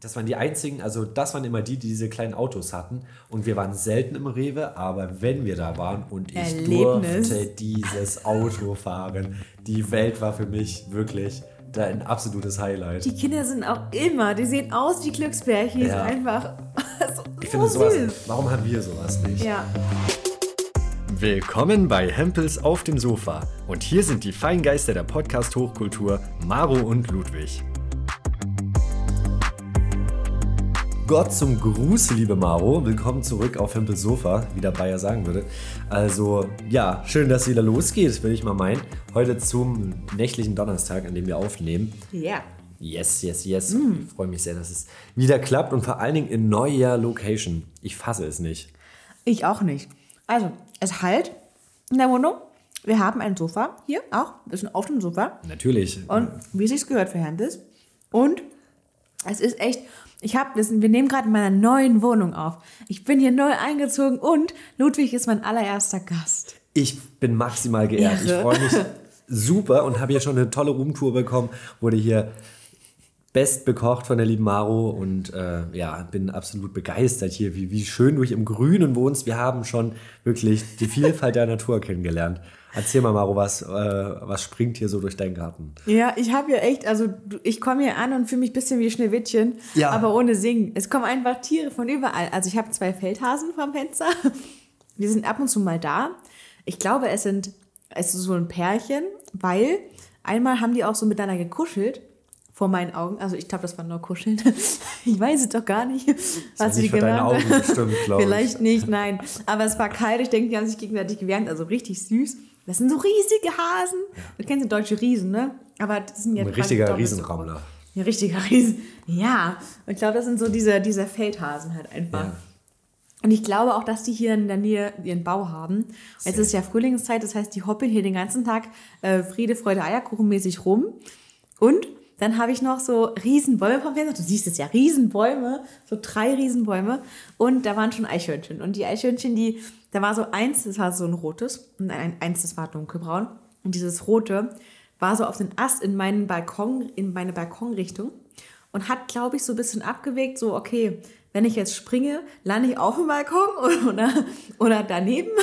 das waren die einzigen, also das waren immer die, die diese kleinen Autos hatten. Und wir waren selten im Rewe, aber wenn wir da waren und ich Erlebnis. durfte dieses Auto fahren, die Welt war für mich wirklich da ein absolutes Highlight. Die Kinder sind auch immer, die sehen aus wie Glücksbärchen. Ja. Einfach so, Ich so finde sowas, süß. warum haben wir sowas nicht? Ja. Willkommen bei Hempels auf dem Sofa. Und hier sind die Feingeister der Podcast-Hochkultur, Maro und Ludwig. Gott zum Gruß, liebe Maro. Willkommen zurück auf Hempels Sofa, wie der Bayer sagen würde. Also, ja, schön, dass es wieder losgeht, will ich mal meinen. Heute zum nächtlichen Donnerstag, an dem wir aufnehmen. Ja. Yes, yes, yes. Ich freue mich sehr, dass es wieder klappt und vor allen Dingen in neuer Location. Ich fasse es nicht. Ich auch nicht. Also, es halt in der Wohnung. Wir haben ein Sofa hier auch. Wir sind auf dem Sofa. Natürlich. Und wie es sich gehört für Hempels. Und es ist echt, ich habe, wir nehmen gerade in meiner neuen Wohnung auf. Ich bin hier neu eingezogen und Ludwig ist mein allererster Gast. Ich bin maximal geehrt. Ich Ehre. freue mich super und habe hier schon eine tolle Roomtour bekommen. Wurde hier best bekocht von der lieben Maro und äh, ja, bin absolut begeistert hier, wie, wie schön du hier im Grünen wohnst. Wir haben schon wirklich die Vielfalt der Natur kennengelernt. Erzähl mal, Maro, was, äh, was springt hier so durch deinen Garten? Ja, ich habe hier echt, also ich komme hier an und fühle mich ein bisschen wie Schneewittchen, Ja. aber ohne Singen. Es kommen einfach Tiere von überall. Also ich habe zwei Feldhasen vom Fenster. Die sind ab und zu mal da. Ich glaube, es sind es ist so ein Pärchen, weil einmal haben die auch so miteinander gekuschelt vor meinen Augen. Also ich glaube, das war nur Kuscheln. Ich weiß es doch gar nicht, was sie nicht für deine gemacht Augen haben. bestimmt, glaub ich. Vielleicht nicht, nein. Aber es war kalt. Ich denke, die haben sich gegenseitig gewärmt. Also richtig süß. Das sind so riesige Hasen. Du kennst die deutsche Riesen, ne? Aber das sind ja Ein richtiger Riesenrammler. Ein richtiger Riesen. Ja. Und ich glaube, das sind so diese, diese Feldhasen halt einfach. Ja. Und ich glaube auch, dass die hier in der Nähe ihren Bau haben. Jetzt ist ja Frühlingszeit, das heißt, die hoppeln hier den ganzen Tag äh, Friede, Freude, Eierkuchen mäßig rum. Und dann habe ich noch so Riesenbäume vom Fenster. Du siehst es ja, Riesenbäume, so drei Riesenbäume. Und da waren schon Eichhörnchen. Und die Eichhörnchen, die, da war so eins, das war so ein rotes und ein, eins, das war dunkelbraun. Und dieses rote war so auf den Ast in meinen Balkon, in meine Balkonrichtung und hat, glaube ich, so ein bisschen abgewegt, so, okay, wenn ich jetzt springe, lande ich auf dem Balkon oder, oder daneben.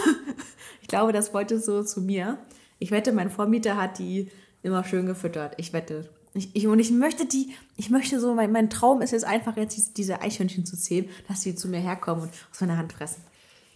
Ich glaube, das wollte so zu mir. Ich wette, mein Vormieter hat die immer schön gefüttert. Ich wette. Ich, ich, und ich möchte die, ich möchte so, mein, mein Traum ist jetzt einfach jetzt diese- Eichhörnchen zu zähmen, dass sie zu mir herkommen und aus meiner Hand fressen.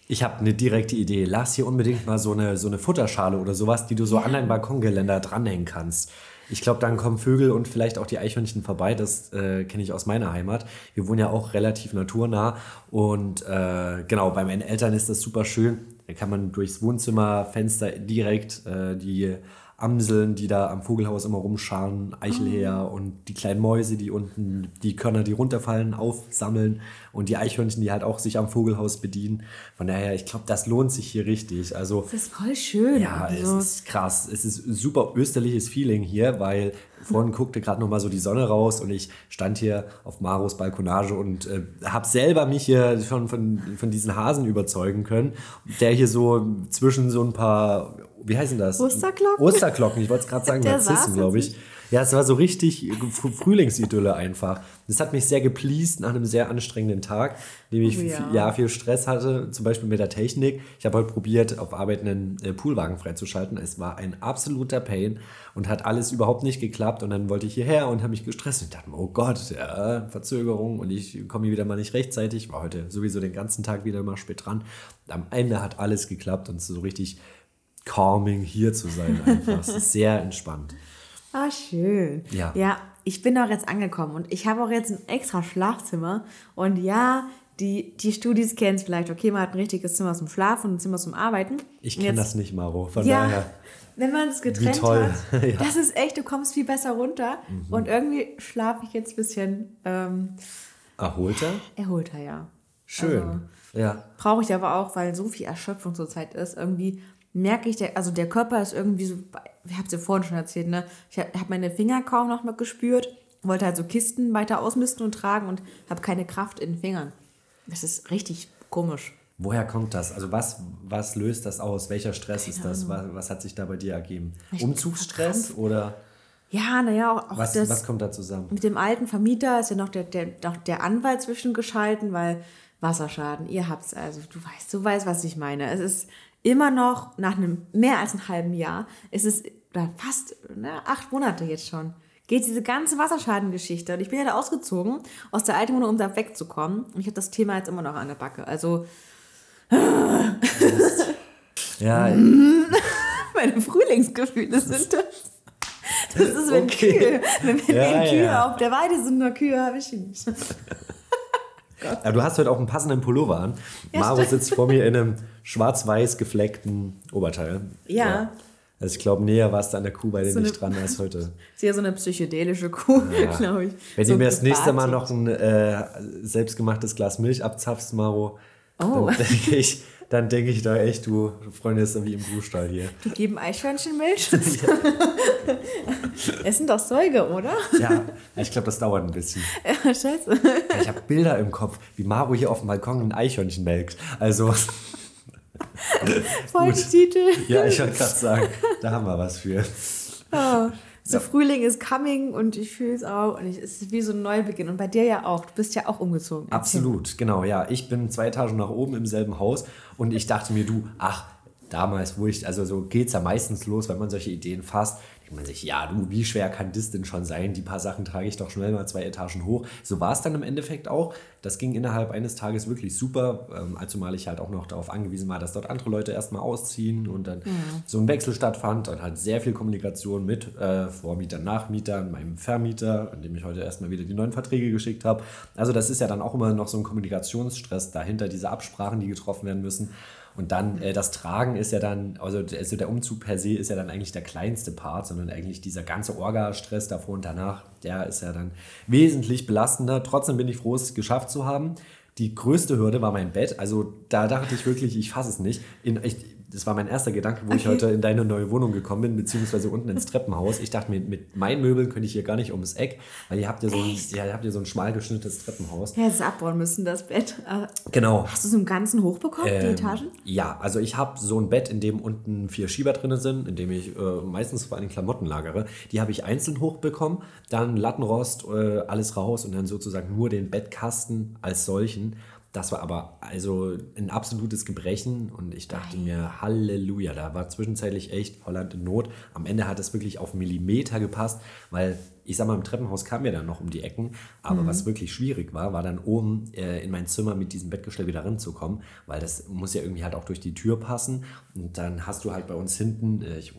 Ich habe eine direkte Idee. Lass hier unbedingt mal so eine, so eine Futterschale oder sowas, die du so an dein Balkongeländer dranhängen kannst. Ich glaube, dann kommen Vögel und vielleicht auch die Eichhörnchen vorbei. Das äh, kenne ich aus meiner Heimat. Wir wohnen ja auch relativ naturnah. Und äh, genau, bei meinen Eltern ist das super schön. Da kann man durchs Wohnzimmerfenster direkt äh, die Amseln, die da am Vogelhaus immer rumscharen, Eichelhäher und die kleinen Mäuse, die unten die Körner, die runterfallen, aufsammeln und die Eichhörnchen, die halt auch sich am Vogelhaus bedienen. Von daher, ich glaube, das lohnt sich hier richtig. Also Das ist voll schön. ja, also, es ist krass. Es ist super österliches Feeling hier, weil vorhin guckte gerade noch mal so die Sonne raus und ich stand hier auf Maros Balkonage und äh, habe selber mich hier schon von, von diesen Hasen überzeugen können, der hier so zwischen so ein paar, wie heißen das? Osterglocken? Osterglocken, ich wollte es gerade sagen, Narzissen, glaube ich. Ja, es war so richtig Fr- Frühlingsidylle einfach. Das hat mich sehr gepleased nach einem sehr anstrengenden Tag, in dem ich Oh viel- ja. ja, viel Stress hatte, zum Beispiel mit der Technik. Ich habe heute probiert, auf Arbeit einen äh, Poolwagen freizuschalten. Es war ein absoluter Pain und hat alles überhaupt nicht geklappt. Und dann wollte ich hierher und habe mich gestresst und dachte, mir, oh Gott, ja, Verzögerung und ich komme hier wieder mal nicht rechtzeitig. War heute sowieso den ganzen Tag wieder mal spät dran. Am Ende hat alles geklappt und es ist so richtig calming hier zu sein einfach. es ist sehr entspannt. Ah, schön. Ja. Ja, ich bin auch jetzt angekommen und ich habe auch jetzt ein extra Schlafzimmer. Und ja, die, die Studis kennen es vielleicht. Okay, man hat ein richtiges Zimmer zum Schlafen und ein Zimmer zum Arbeiten. Ich kenne das nicht, Maro. Von Ja, daher. wenn man es getrennt toll. hat, Ja. Mhm. das ist echt, du kommst viel besser runter. Und irgendwie schlafe ich jetzt ein bisschen ähm, Erholter? erholter, ja. Schön. Also- ja. Brauche ich aber auch, weil so viel Erschöpfung zurzeit ist. Irgendwie merke ich, der, also der Körper ist irgendwie so, ich habe es ja vorhin schon erzählt, ne? Ich habe hab meine Finger kaum noch mal gespürt, wollte halt so Kisten weiter ausmisten und tragen und habe keine Kraft in den Fingern. Das ist richtig komisch. Woher kommt das? Also was, was löst das aus? Welcher Stress ist das? Was, was hat sich da bei dir ergeben? Ich- Umzugsstress oder? Ja, naja, auch, auch Was, das. was kommt da zusammen? Mit dem alten Vermieter ist ja noch der, der, noch der Anwalt zwischengeschalten, weil Wasserschaden, ihr habt's, also du weißt, du weißt, was ich meine. Es ist immer noch nach einem mehr als einem halben Jahr, es ist oder fast ne, acht Monate jetzt schon, geht diese ganze Wasserschadengeschichte. Und ich bin ja da ausgezogen aus der alten Wohnung, um da wegzukommen. Und ich habe das Thema jetzt immer noch an der Backe. Also Ja, meine Frühlingsgefühle sind das. Das ist, wenn Okay. Kühe, wenn, wenn Ja, Kühe ja. auf der Weide sind, nur Kühe habe ich nicht. Ja, du hast heute auch einen passenden Pullover an. Ja, Maro sitzt vor mir in einem schwarz-weiß gefleckten Oberteil. Ja. Also ich glaube, näher warst du an der Kuh bei dir So nicht dran als heute. Ist ja so eine psychedelische Kuh, Ja. glaube ich. Wenn so du mir das nächste Mal noch ein äh, selbstgemachtes Glas Milch abzapfst, Maro, Oh. dann denke ich, dann denke ich da echt, du Freunde, ist wie im Kuhstall hier. Die geben Eichhörnchenmilch. es sind doch Säuge, oder? Ja, ich glaube, das dauert ein bisschen. Ja, scheiße. Ja, ich habe Bilder im Kopf, wie Maro hier auf dem Balkon ein Eichhörnchen melkt. Also, Folgentitel. ja, ich wollte gerade sagen, da haben wir was für. Oh. So Frühling ist coming und ich fühle es auch. Und ich, es ist wie so ein Neubeginn. Und bei dir ja auch. Du bist ja auch umgezogen. Absolut, genau, ja. Ich bin zwei Etagen nach oben im selben Haus und ich dachte mir, du, ach, damals, wo ich, also so geht es ja meistens los, wenn man solche Ideen fasst, denkt man sich, ja, du, wie schwer kann das denn schon sein? Die paar Sachen trage ich doch schnell mal zwei Etagen hoch. So war es dann im Endeffekt auch. Das ging innerhalb eines Tages wirklich super, ähm, zumal ich halt auch noch darauf angewiesen war, dass dort andere Leute erstmal ausziehen und dann so ein Wechsel stattfand und halt sehr viel Kommunikation mit äh, Vormietern, Nachmietern, meinem Vermieter, an dem ich heute erstmal wieder die neuen Verträge geschickt habe. Also das ist ja dann auch immer noch so ein Kommunikationsstress dahinter, diese Absprachen, die getroffen werden müssen. Und dann äh, das Tragen ist ja dann, also, also der Umzug per se ist ja dann eigentlich der kleinste Part, sondern eigentlich dieser ganze Orga-Stress davor und danach, der ist ja dann wesentlich belastender. Trotzdem bin ich froh, es geschafft zu haben. Die größte Hürde war mein Bett. Also da dachte ich wirklich, ich fasse es nicht. In, ich, das war mein erster Gedanke, wo ich Okay. heute in deine neue Wohnung gekommen bin, beziehungsweise unten ins Treppenhaus. Ich dachte mir, mit meinen Möbeln könnte ich hier gar nicht ums Eck, weil ihr habt ja so ein, ja, ihr habt ja so ein schmal geschnittenes Treppenhaus. Ja, es abbauen müssen, das Bett. Aber Genau. Hast du es im Ganzen hochbekommen, die Ähm, Etagen? Ja, also ich habe so ein Bett, in dem unten vier Schieber drin sind, in dem ich äh, meistens vor allem Klamotten lagere. Die habe ich einzeln hochbekommen, dann Lattenrost, äh, alles raus und dann sozusagen nur den Bettkasten als solchen. Das war aber also ein absolutes Gebrechen und ich dachte mir, Halleluja, da war zwischenzeitlich echt Holland in Not. Am Ende hat es wirklich auf Millimeter gepasst, weil ich sag mal, im Treppenhaus kam mir dann noch um die Ecken, aber was wirklich schwierig war, war dann oben äh, in mein Zimmer mit diesem Bettgestell wieder ranzukommen, weil das muss ja irgendwie halt auch durch die Tür passen und dann hast du halt bei uns hinten, äh, ich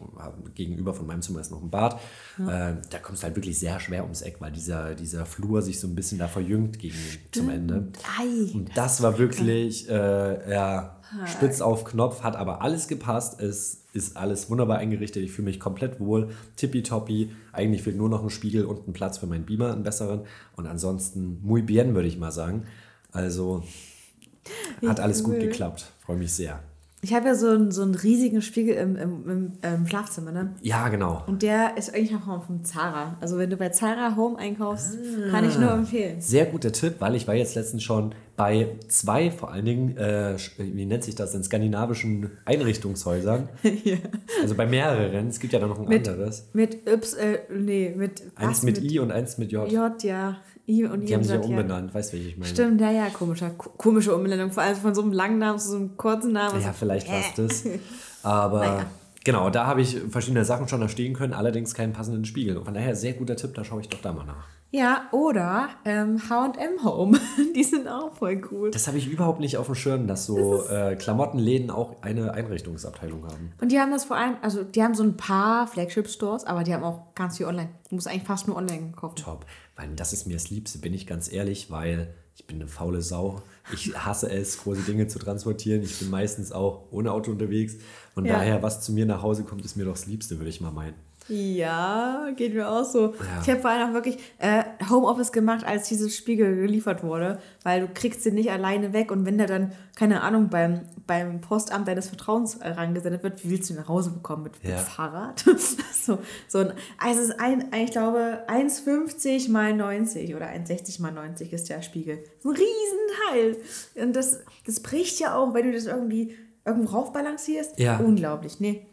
gegenüber von meinem Zimmer ist noch ein Bad, äh, da kommst du halt wirklich sehr schwer ums Eck, weil dieser, dieser Flur sich so ein bisschen da verjüngt gegen zum Ende. Ei. Und das war wirklich, äh, ja, spitz auf Knopf, hat aber alles gepasst. Es ist alles wunderbar eingerichtet. Ich fühle mich komplett wohl. Tippitoppi. Eigentlich fehlt nur noch ein Spiegel und ein Platz für meinen Beamer, einen besseren. Und ansonsten muy bien, würde ich mal sagen. Also hat alles gut geklappt. Freue mich sehr. Ich habe ja so einen, so einen riesigen Spiegel im, im, im, im Schlafzimmer, ne? Ja, genau. Und der ist eigentlich noch vom Zara. Also wenn du bei Zara Home einkaufst, kann ich nur empfehlen. Sehr guter Tipp, weil ich war jetzt letztens schon bei zwei, vor allen Dingen, äh, wie nennt sich das, in skandinavischen Einrichtungshäusern. Ja. Also bei mehreren. Es gibt ja dann noch ein Mit, anderes. mit Y, äh, nee, mit Eins was? mit, I und eins mit J. J, ja. I und Die haben sich ja umbenannt, weißt du, welche ich meine? Stimmt, ja, ja, komischer, ko- komische Umbenennung. Vor allem von so einem langen Namen zu so einem kurzen Namen. Ja, So, vielleicht war äh. es das. Aber Naja. genau, da habe ich verschiedene Sachen schon da stehen können, allerdings keinen passenden Spiegel. Und von daher sehr guter Tipp, da schaue ich doch da mal nach. Ja, oder ähm, H&M Home. Die sind auch voll cool. Das habe ich überhaupt nicht auf dem Schirm, dass so äh, Klamottenläden auch eine Einrichtungsabteilung haben. Und die haben das vor allem, also die haben so ein paar Flagship-Stores, aber die haben auch ganz viel online. Du musst eigentlich fast nur online kaufen. Top. Weil das ist mir das Liebste, bin ich ganz ehrlich, weil ich bin eine faule Sau. Ich hasse es, große Dinge zu transportieren. Ich bin meistens auch ohne Auto unterwegs. Und Ja. daher, was zu mir nach Hause kommt, ist mir doch das Liebste, würde ich mal meinen. Ja, geht mir auch so. Ja. Ich habe vor allem auch wirklich äh, Homeoffice gemacht, als dieses Spiegel geliefert wurde, weil du kriegst den nicht alleine weg und wenn der dann, keine Ahnung, beim, beim Postamt deines Vertrauens äh, rangesendet wird, wie willst du ihn nach Hause bekommen? Mit, Ja. mit Fahrrad? so, so ein, also es ist ein, ich glaube, 1,50 mal 90 oder 1,60 mal 90 ist der Spiegel. So ein Riesenteil. Und das, das bricht ja auch, wenn du das irgendwie irgendwo raufbalancierst. Ja. Unglaublich, nee.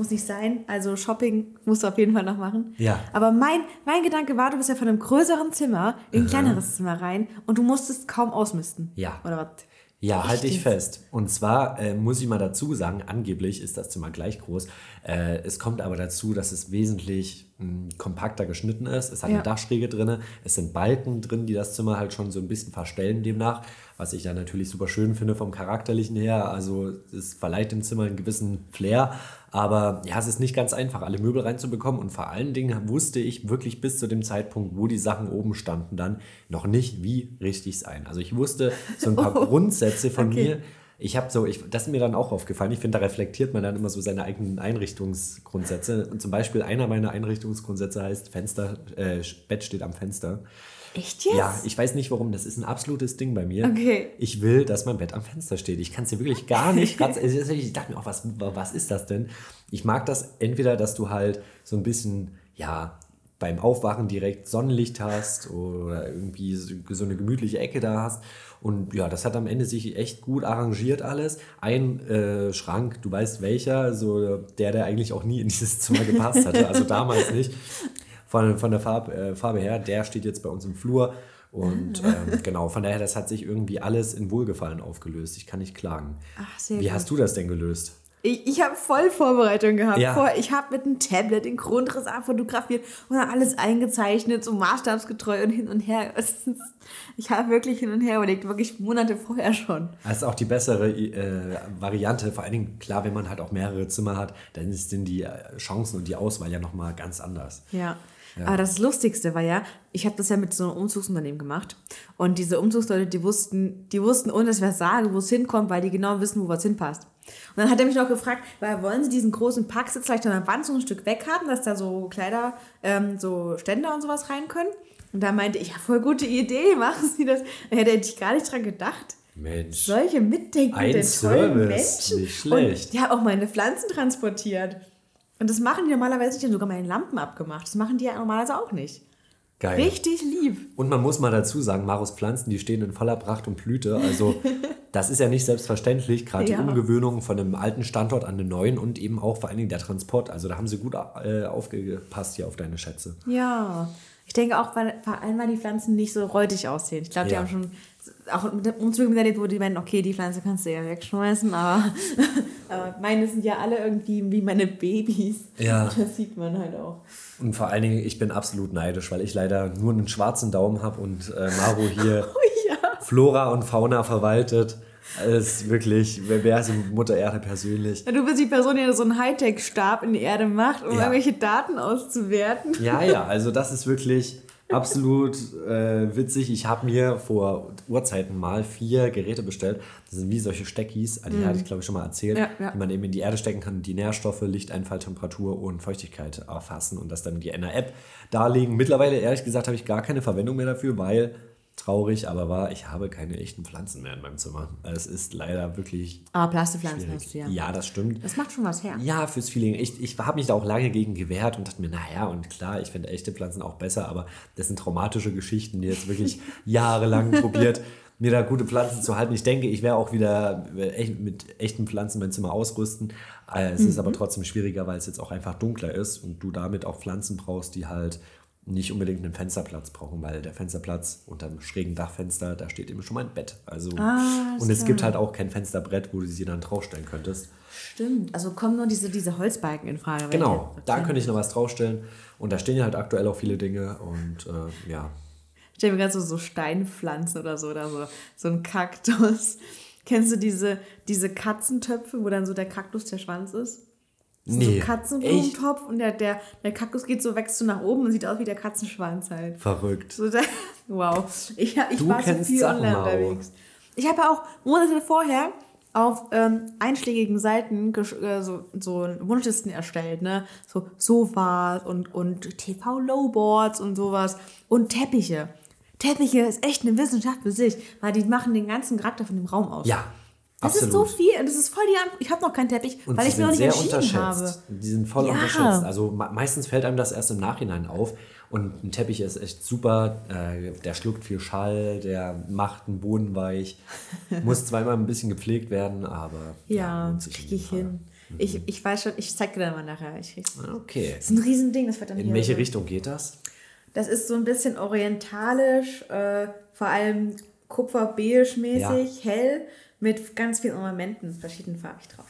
Muss nicht sein. Also Shopping musst du auf jeden Fall noch machen. Ja. Aber mein, mein Gedanke war, du bist ja von einem größeren Zimmer in ein kleineres Zimmer rein und du musstest kaum ausmisten. Ja. Oder was? Ja, halte ich fest. Und zwar äh, muss ich mal dazu sagen, angeblich ist das Zimmer gleich groß. Äh, es kommt aber dazu, dass es wesentlich kompakter geschnitten ist. Es hat Ja. eine Dachschräge drin. Es sind Balken drin, die das Zimmer halt schon so ein bisschen verstellen demnach. Was ich ja natürlich super schön finde vom Charakterlichen her. Also es verleiht dem Zimmer einen gewissen Flair. Aber ja, es ist nicht ganz einfach, alle Möbel reinzubekommen. Und vor allen Dingen wusste ich wirklich bis zu dem Zeitpunkt, wo die Sachen oben standen, dann noch nicht, wie richtig es ein. Also ich wusste so ein paar Grundsätze von Okay. mir. Ich habe so, ich, das ist mir dann auch aufgefallen. Ich finde, da reflektiert man dann immer so seine eigenen Einrichtungsgrundsätze. Und zum Beispiel einer meiner Einrichtungsgrundsätze heißt Fenster, äh, Bett steht am Fenster. Echt jetzt? Ja, ich weiß nicht warum, das ist ein absolutes Ding bei mir. Okay. Ich will, dass mein Bett am Fenster steht. Ich kann es dir wirklich gar nicht ganz. Ich dachte mir auch, was, was ist das denn? Ich mag das entweder, dass du halt so ein bisschen, ja, beim Aufwachen direkt Sonnenlicht hast oder irgendwie so eine gemütliche Ecke da hast. Und ja, das hat am Ende sich echt gut arrangiert alles. Ein äh, Schrank, du weißt welcher, so der, der eigentlich auch nie in dieses Zimmer gepasst hatte. Also damals nicht von, von der Farb, äh, Farbe her, der steht jetzt bei uns im Flur. Und ähm, genau, von daher, das hat sich irgendwie alles in Wohlgefallen aufgelöst. Ich kann nicht klagen. Ach, sehr Wie gut. hast du das denn gelöst? Ich, ich habe voll Vorbereitung gehabt. Ja. Ich habe mit einem Tablet den Grundriss abfotografiert und dann alles eingezeichnet, so maßstabsgetreu und hin und her. Ich habe wirklich hin und her überlegt, wirklich Monate vorher schon. Das ist auch die bessere äh, Variante. Vor allen Dingen, klar, wenn man halt auch mehrere Zimmer hat, dann sind die äh, Chancen und die Auswahl ja nochmal ganz anders. Ja. Aber das Lustigste war ja, ich habe das ja mit so einem Umzugsunternehmen gemacht. Und diese Umzugsleute, die wussten, die wussten, ohne dass ich was sage, wo es hinkommt, weil die genau wissen, wo was hinpasst. Und dann hat er mich noch gefragt, weil wollen Sie diesen großen Packsitz vielleicht an der Wand so ein Stück weg haben, dass da so Kleider, ähm, so Ständer und sowas rein können? Und da meinte ich, ja, voll gute Idee, machen Sie das. Da hätte ich gar nicht dran gedacht. Mensch. Solche mitdenkenden, tollen Menschen. nicht schlecht. Und die haben auch meine Pflanzen transportiert. Und das machen die normalerweise nicht. Die haben sogar meine Lampen abgemacht. Das machen die ja normalerweise auch nicht. Geil. Richtig lieb. Und man muss mal dazu sagen, Marus Pflanzen, die stehen in voller Pracht und Blüte. Also das ist ja nicht selbstverständlich, gerade Ja. die Umgewöhnung von einem alten Standort an den neuen und eben auch vor allen Dingen der Transport. Also da haben sie gut äh, aufgepasst hier auf deine Schätze. Ja. Ich denke auch, weil vor allem, weil die Pflanzen nicht so räudig aussehen. Ich glaube, die Ja. haben schon auch mit dem Umzug miterlebt, wo die meinen, okay, die Pflanze kannst du ja wegschmeißen, aber, aber meine sind ja alle irgendwie wie meine Babys. Ja. Das sieht man halt auch. Und vor allen Dingen, ich bin absolut neidisch, weil ich leider nur einen schwarzen Daumen habe und äh, Maro hier Ja. Flora und Fauna verwaltet. Es ist wirklich, wer wäre so Mutter Erde persönlich? Du bist die Person, die so einen Hightech-Stab in die Erde macht, um Ja. irgendwelche Daten auszuwerten. Ja, ja, also das ist wirklich absolut äh, witzig. Ich habe mir vor Urzeiten mal vier Geräte bestellt. Das sind wie solche Steckis, die hatte ich glaube ich schon mal erzählt, Ja, ja. die man eben in die Erde stecken kann, die Nährstoffe, Lichteinfall, Temperatur und Feuchtigkeit erfassen und das dann in die einer App darlegen. Mittlerweile, ehrlich gesagt, habe ich gar keine Verwendung mehr dafür, weil traurig, aber wahr, ich habe keine echten Pflanzen mehr in meinem Zimmer. Es ist leider wirklich Aber Plastikpflanzen schwierig. hast du ja. Ja, das stimmt. Das macht schon was her. Ja, fürs Feeling. Ich, ich habe mich da auch lange gegen gewehrt und dachte mir, naja, und klar, ich finde echte Pflanzen auch besser, aber das sind traumatische Geschichten, die jetzt wirklich jahrelang probiert, mir da gute Pflanzen zu halten. Ich denke, ich werde auch wieder echt- mit echten Pflanzen mein Zimmer ausrüsten. Äh, Es ist aber trotzdem schwieriger, weil es jetzt auch einfach dunkler ist und du damit auch Pflanzen brauchst, die halt nicht unbedingt einen Fensterplatz brauchen, weil der Fensterplatz unter einem schrägen Dachfenster, da steht eben schon mein Bett. Also Ah, und es gibt halt auch kein Fensterbrett, wo du sie dann draufstellen könntest. Stimmt. Also kommen nur diese, diese Holzbalken in Frage. Genau, da könnte ich noch was draufstellen. Und da stehen ja halt aktuell auch viele Dinge. Und äh, ja, Ich stelle mir gerade so, so Steinpflanzen oder so, oder so, so ein Kaktus. Kennst du diese, diese Katzentöpfe, wo dann so der Kaktus der Schwanz ist? Nee, So ein Katzenblumentopf und der, der, der Kaktus geht so, wächst so nach oben und sieht aus wie der Katzenschwanz halt. verrückt. So der, wow. Ich, ich Du war so viel online unterwegs. Ich habe auch Monate vorher auf ähm, einschlägigen Seiten äh, so, so Wunschlisten erstellt, ne? So Sofas und, und TV-Lowboards und sowas. Und Teppiche. Teppiche ist echt eine Wissenschaft für sich, weil die machen den ganzen Charakter von dem Raum aus. Ja, Das absolut. ist so viel das ist voll die An Ich habe noch keinen Teppich, und weil ich mir noch nicht sehr entschieden habe. Die sind voll Ja. unterschätzt. Also me- meistens fällt einem das erst im Nachhinein auf. Und ein Teppich ist echt super. Äh, der schluckt viel Schall, der macht den Boden weich. Muss zweimal ein bisschen gepflegt werden, aber Ja, in kriege ich hin. Ich, ich weiß schon, ich zeig dir dann mal nachher. Ich, Okay. das ist ein Riesending, das wird dann In welche Richtung geht das? Das ist so ein bisschen orientalisch, äh, vor allem kupfer-beige-mäßig, hell, mit ganz vielen Ornamenten, verschiedenfarbig drauf.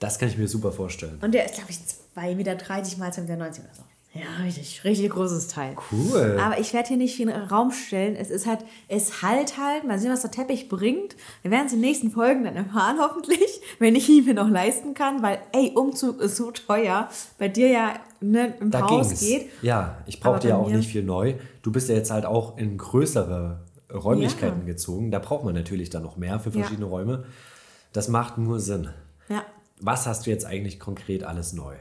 Das kann ich mir super vorstellen. Und der ist, glaube ich, 2,30 Meter mal 2,90 Meter oder so. Ja, richtig, richtig großes Teil. Cool. Aber ich werde hier nicht viel Raum stellen. Es ist halt, es halt halt. Mal sehen, was der Teppich bringt. Wir werden es in den nächsten Folgen dann erfahren, hoffentlich, wenn ich ihn mir noch leisten kann, weil, ey, Umzug ist so teuer. Bei dir ja ne, im Da Haus ging's. geht. Ja, ich Aber brauchte ja auch nicht viel neu. Du bist ja jetzt halt auch in größere Räumlichkeiten Ja. gezogen. Da braucht man natürlich dann noch mehr für Ja. verschiedene Räume. Das macht nur Sinn. Ja, Was hast du jetzt eigentlich konkret alles neu?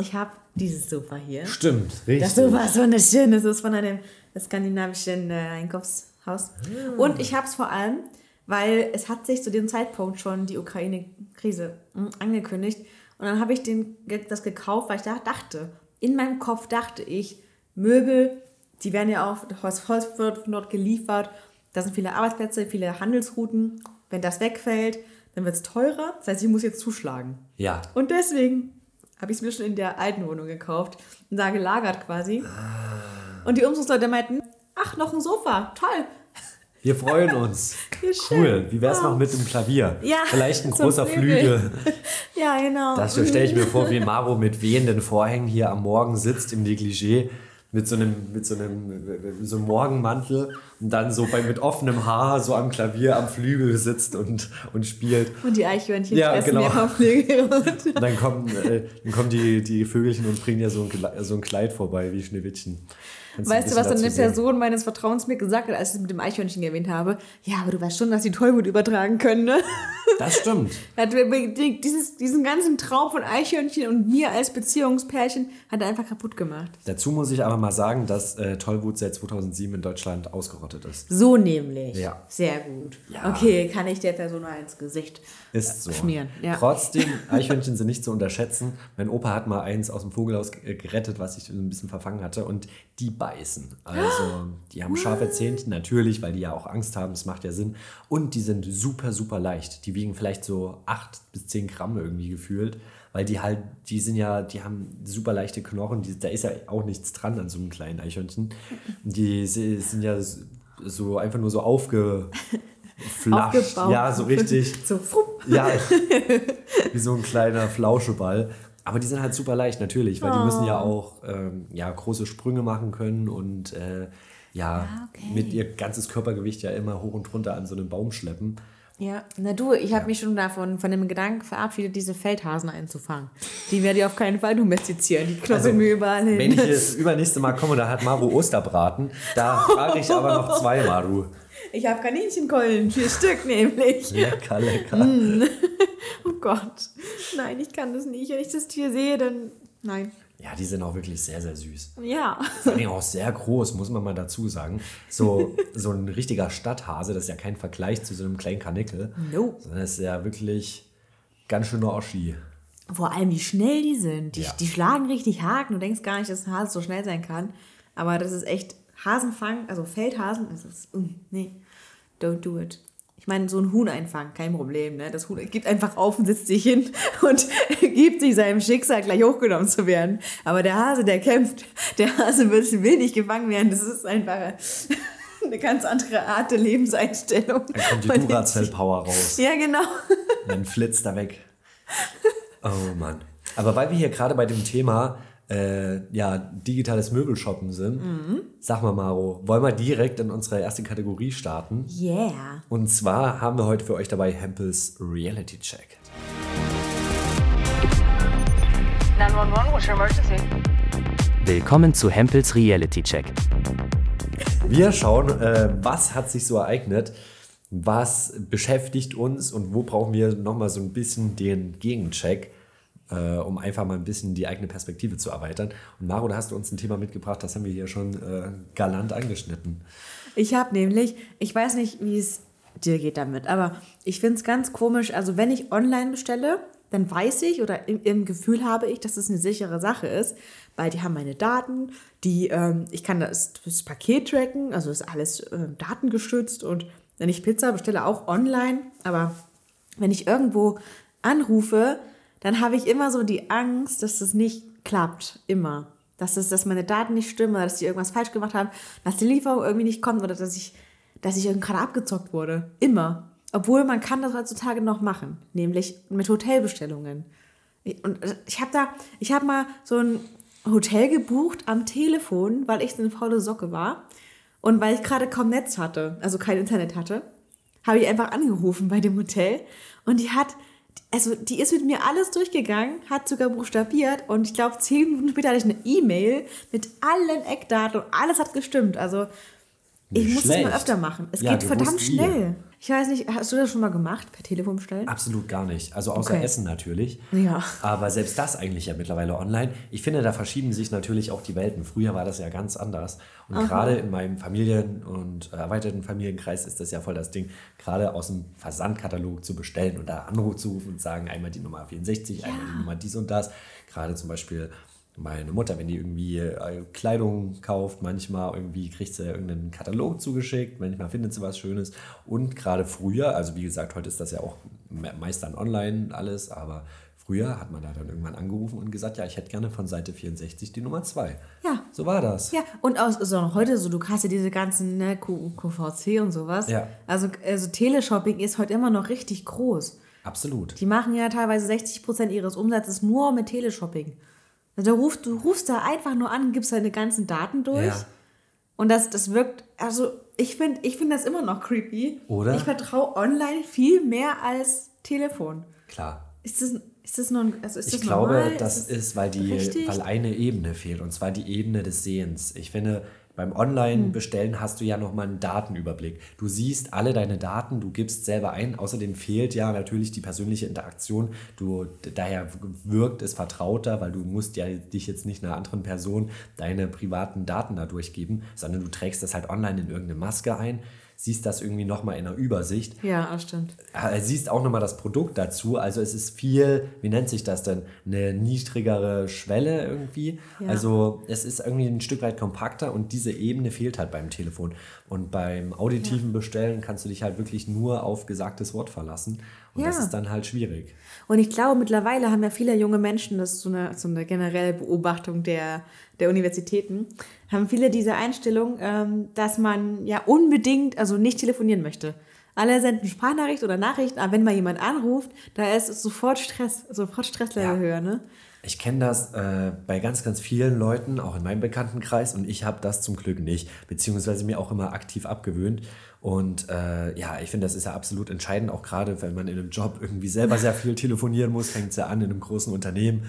ich habe dieses Sofa hier. Stimmt, richtig. Das Sofa ist wunderschön. Das ist von einem skandinavischen äh, Einkaufshaus. Und ich habe es vor allem, weil es hat sich zu dem Zeitpunkt schon die Ukraine-Krise mm, angekündigt. Und dann habe ich den, das gekauft, weil ich da dachte, in meinem Kopf dachte ich, Möbel, die werden ja auch, das Holz wird von dort geliefert. Da sind viele Arbeitsplätze, viele Handelsrouten. Wenn das wegfällt, dann wird es teurer. Das heißt, ich muss jetzt zuschlagen. Ja, Und deswegen habe ich es mir schon in der alten Wohnung gekauft und da gelagert quasi. Und die Umzugsleute meinten, ach, noch ein Sofa, toll. wir freuen uns. Cool. Wie wär's Oh. noch mit dem Klavier? Ja, Vielleicht ein großer Flügel. Flügel. Ja, genau. Das stelle ich mir vor, wie Maro mit wehenden Vorhängen hier am Morgen sitzt im Negligé mit so einem, mit so einem, so einem Morgenmantel und dann so bei, mit offenem Haar so am Klavier am Flügel sitzt und, und spielt. und die Eichhörnchen Ja, fressen genau. vom Flügel. Und dann kommen, äh, dann kommen die, die Vögelchen und bringen ja so ein, so ein Kleid vorbei wie Schneewittchen. Weißt du, was dann eine sehen. Person meines Vertrauens mir gesagt hat, als ich es mit dem Eichhörnchen erwähnt habe? Ja, aber du weißt schon, dass die Tollwut übertragen können, ne? Das stimmt. Hat die- dieses, diesen ganzen Traum von Eichhörnchen und mir als Beziehungspärchen hat er einfach kaputt gemacht. Dazu muss ich aber mal sagen, dass äh, Tollwut seit 2007 in Deutschland ausgerottet ist. So nämlich. Ja. Sehr gut. Ja. Okay, kann ich der Person mal ins Gesicht Ist so. schmieren. Ja. Trotzdem, Eichhörnchen sind nicht zu unterschätzen. Mein Opa hat mal eins aus dem Vogelhaus äh, gerettet, was ich ein bisschen verfangen hatte. Und die beißen. Also, die haben scharfe Zähnchen, natürlich, weil die ja auch Angst haben. Das macht ja Sinn. Und die sind super, super leicht. Die wiegen vielleicht so 8 bis 10 Gramm irgendwie gefühlt. Weil die halt, die sind ja, die haben super leichte Knochen. Die, da ist ja auch nichts dran an so einem kleinen Eichhörnchen. Die si- sind ja so einfach nur so aufgeflasht. Aufgebaut. Ja, so richtig. So, frupp. Ja, wie so ein kleiner Flauscheball. Aber die sind halt super leicht, natürlich, weil die müssen ja Oh. auch ähm, ja, große Sprünge machen können und äh, ja, Ah, okay. mit ihr ganzes Körpergewicht ja immer hoch und runter an so einem Baum schleppen. Ja, na du, ich habe mich schon davon von dem Gedanken verabschiedet, diese Feldhasen einzufangen. Die werde ich auf keinen Fall domestizieren. Die knoppeln mir überall hin. Wenn ich jetzt übernächste Mal komme, da hat Maru Osterbraten, da frage ich aber noch zwei Maru. Ich habe Kaninchenkollen, vier Stück nämlich. Lecker, lecker. Mm. Oh Gott. Nein, ich kann das nicht. Wenn ich das Tier sehe, dann. Nein. Ja, die sind auch wirklich sehr, sehr süß. Ja. Vor allem auch sehr groß, muss man mal dazu sagen. So, so ein richtiger Stadthase, das ist ja kein Vergleich zu so einem kleinen Kanickel. No. Sondern das ist ja wirklich ganz schöner Oschi. Vor allem, wie schnell die sind. Die, Ja. die schlagen richtig Haken. Du denkst gar nicht, dass ein Hase so schnell sein kann. Aber das ist echt Hasenfang, also Feldhasen, das ist. mm, nee, don't do it. Ich meine, so ein Huhn einfangen, kein Problem. Ne? Das Huhn gibt einfach auf und setzt sich hin und gibt sich seinem Schicksal gleich hochgenommen zu werden. Aber der Hase, der kämpft, der Hase wird, will nicht gefangen werden. Das ist einfach eine ganz andere Art der Lebenseinstellung. Dann kommt die Und Duracell-Power raus. Ja, genau. Dann flitzt er weg. Oh Mann. Aber weil wir hier gerade bei dem Thema äh, ja, digitales Möbelshoppen sind, sag mal, Maro, wollen wir direkt in unsere erste Kategorie starten? Yeah. Und zwar haben wir heute für euch dabei Hempels Reality Check. 911, what's your emergency? Willkommen zu Hempels Reality Check. Wir schauen, äh, was hat sich so ereignet, was beschäftigt uns und wo brauchen wir nochmal so ein bisschen den Gegencheck, äh, um einfach mal ein bisschen die eigene Perspektive zu erweitern. Und Maro, da hast du uns ein Thema mitgebracht, das haben wir hier schon äh, galant angeschnitten. Ich habe nämlich, ich weiß nicht, wie es dir geht damit, aber ich finde es ganz komisch. Also, wenn ich online bestelle, dann weiß ich oder im, im Gefühl habe ich, dass es eine sichere Sache ist, weil die haben meine Daten, die, ähm, ich kann das, das Paket tracken, also ist alles ähm, datengeschützt und wenn ich Pizza bestelle, auch online, aber wenn ich irgendwo anrufe, dann habe ich immer so die Angst, dass das nicht klappt. Immer. Dass, das, dass meine Daten nicht stimmen oder dass die irgendwas falsch gemacht haben, dass die Lieferung irgendwie nicht kommt oder dass ich, dass ich gerade abgezockt wurde. Immer. Obwohl man kann das heutzutage noch machen, nämlich mit Hotelbestellungen. Und ich habe da, ich habe mal so ein Hotel gebucht am Telefon, weil ich eine faule Socke war und weil ich gerade kaum Netz hatte, also kein Internet hatte, habe ich einfach angerufen bei dem Hotel und die hat, also die ist mit mir alles durchgegangen, hat sogar buchstabiert und ich glaube zehn Minuten später hatte ich eine E-Mail mit allen Eckdaten und alles hat gestimmt. Also ich Nicht muss das mal öfter machen. Es Ja, geht verdammt schnell. Ich weiß nicht, hast du das schon mal gemacht, per Telefon bestellen? Absolut gar nicht. Also außer Okay. Essen natürlich. Ja. Aber selbst das eigentlich ja mittlerweile online. Ich finde, da verschieben sich natürlich auch die Welten. Früher war das ja ganz anders. Und gerade in meinem Familien- und erweiterten Familienkreis ist das ja voll das Ding, gerade aus dem Versandkatalog zu bestellen und da anzurufen und sagen, einmal die Nummer 64, einmal die Nummer dies und das. Gerade zum Beispiel meine Mutter, wenn die irgendwie äh, Kleidung kauft, manchmal irgendwie kriegt sie irgendeinen Katalog zugeschickt, manchmal findet sie was Schönes. Und gerade früher, also wie gesagt, heute ist das ja auch me- meist dann online alles, aber früher hat man da dann irgendwann angerufen und gesagt, ja, ich hätte gerne von Seite 64 die Nummer 2. Ja. So war das. Ja, und aus, so noch heute so, du hast ja diese ganzen ne, QVC und sowas. Ja. Also, also Teleshopping ist heute immer noch richtig groß. Absolut. Die machen ja teilweise 60% ihres Umsatzes nur mit Teleshopping. Also da rufst, du rufst da einfach nur an, gibst deine ganzen Daten durch. Ja. Und das, das wirkt, also ich finde ich find das immer noch creepy. Oder? Ich vertraue online viel mehr als Telefon. Klar. Ist das, ist das, nun, also ist Ich das glaube, normal? das ist, ist, weil, die, richtig? weil eine Ebene fehlt, und zwar die Ebene des Sehens. Ich finde, beim Hm. Online-Bestellen hast du ja nochmal einen Datenüberblick. Du siehst alle deine Daten, du gibst selber ein. Außerdem fehlt ja natürlich die persönliche Interaktion. Du, daher wirkt es vertrauter, weil du musst ja dich jetzt nicht einer anderen Person deine privaten Daten da durchgeben, sondern du trägst das halt online in irgendeine Maske ein, siehst das irgendwie nochmal in einer Übersicht Ja, das stimmt. äh, siehst auch nochmal das Produkt dazu. Also es ist viel, wie nennt sich das denn? Eine niedrigere Schwelle irgendwie. Ja. Also es ist irgendwie ein Stück weit kompakter und diese Ebene fehlt halt beim Telefon. Und beim auditiven Bestellen kannst du dich halt wirklich nur auf gesagtes Wort verlassen. Und das Ja. ist dann halt schwierig. Und ich glaube, mittlerweile haben ja viele junge Menschen, das ist so eine, so eine generelle Beobachtung der, der Universitäten, haben viele diese Einstellung, ähm, dass man ja unbedingt, also nicht telefonieren möchte. Alle senden Sprachnachricht oder Nachrichten, aber wenn mal jemand anruft, da ist sofort Stress, sofort Stresslevel Ja. höher, ne? Ich kenne das äh, bei ganz, ganz vielen Leuten, auch in meinem Bekanntenkreis, und ich habe das zum Glück nicht, beziehungsweise mir auch immer aktiv abgewöhnt. Und äh, ja, ich finde, das ist ja absolut entscheidend, auch gerade wenn man in einem Job irgendwie selber sehr viel telefonieren muss, fängt es ja an in einem großen Unternehmen.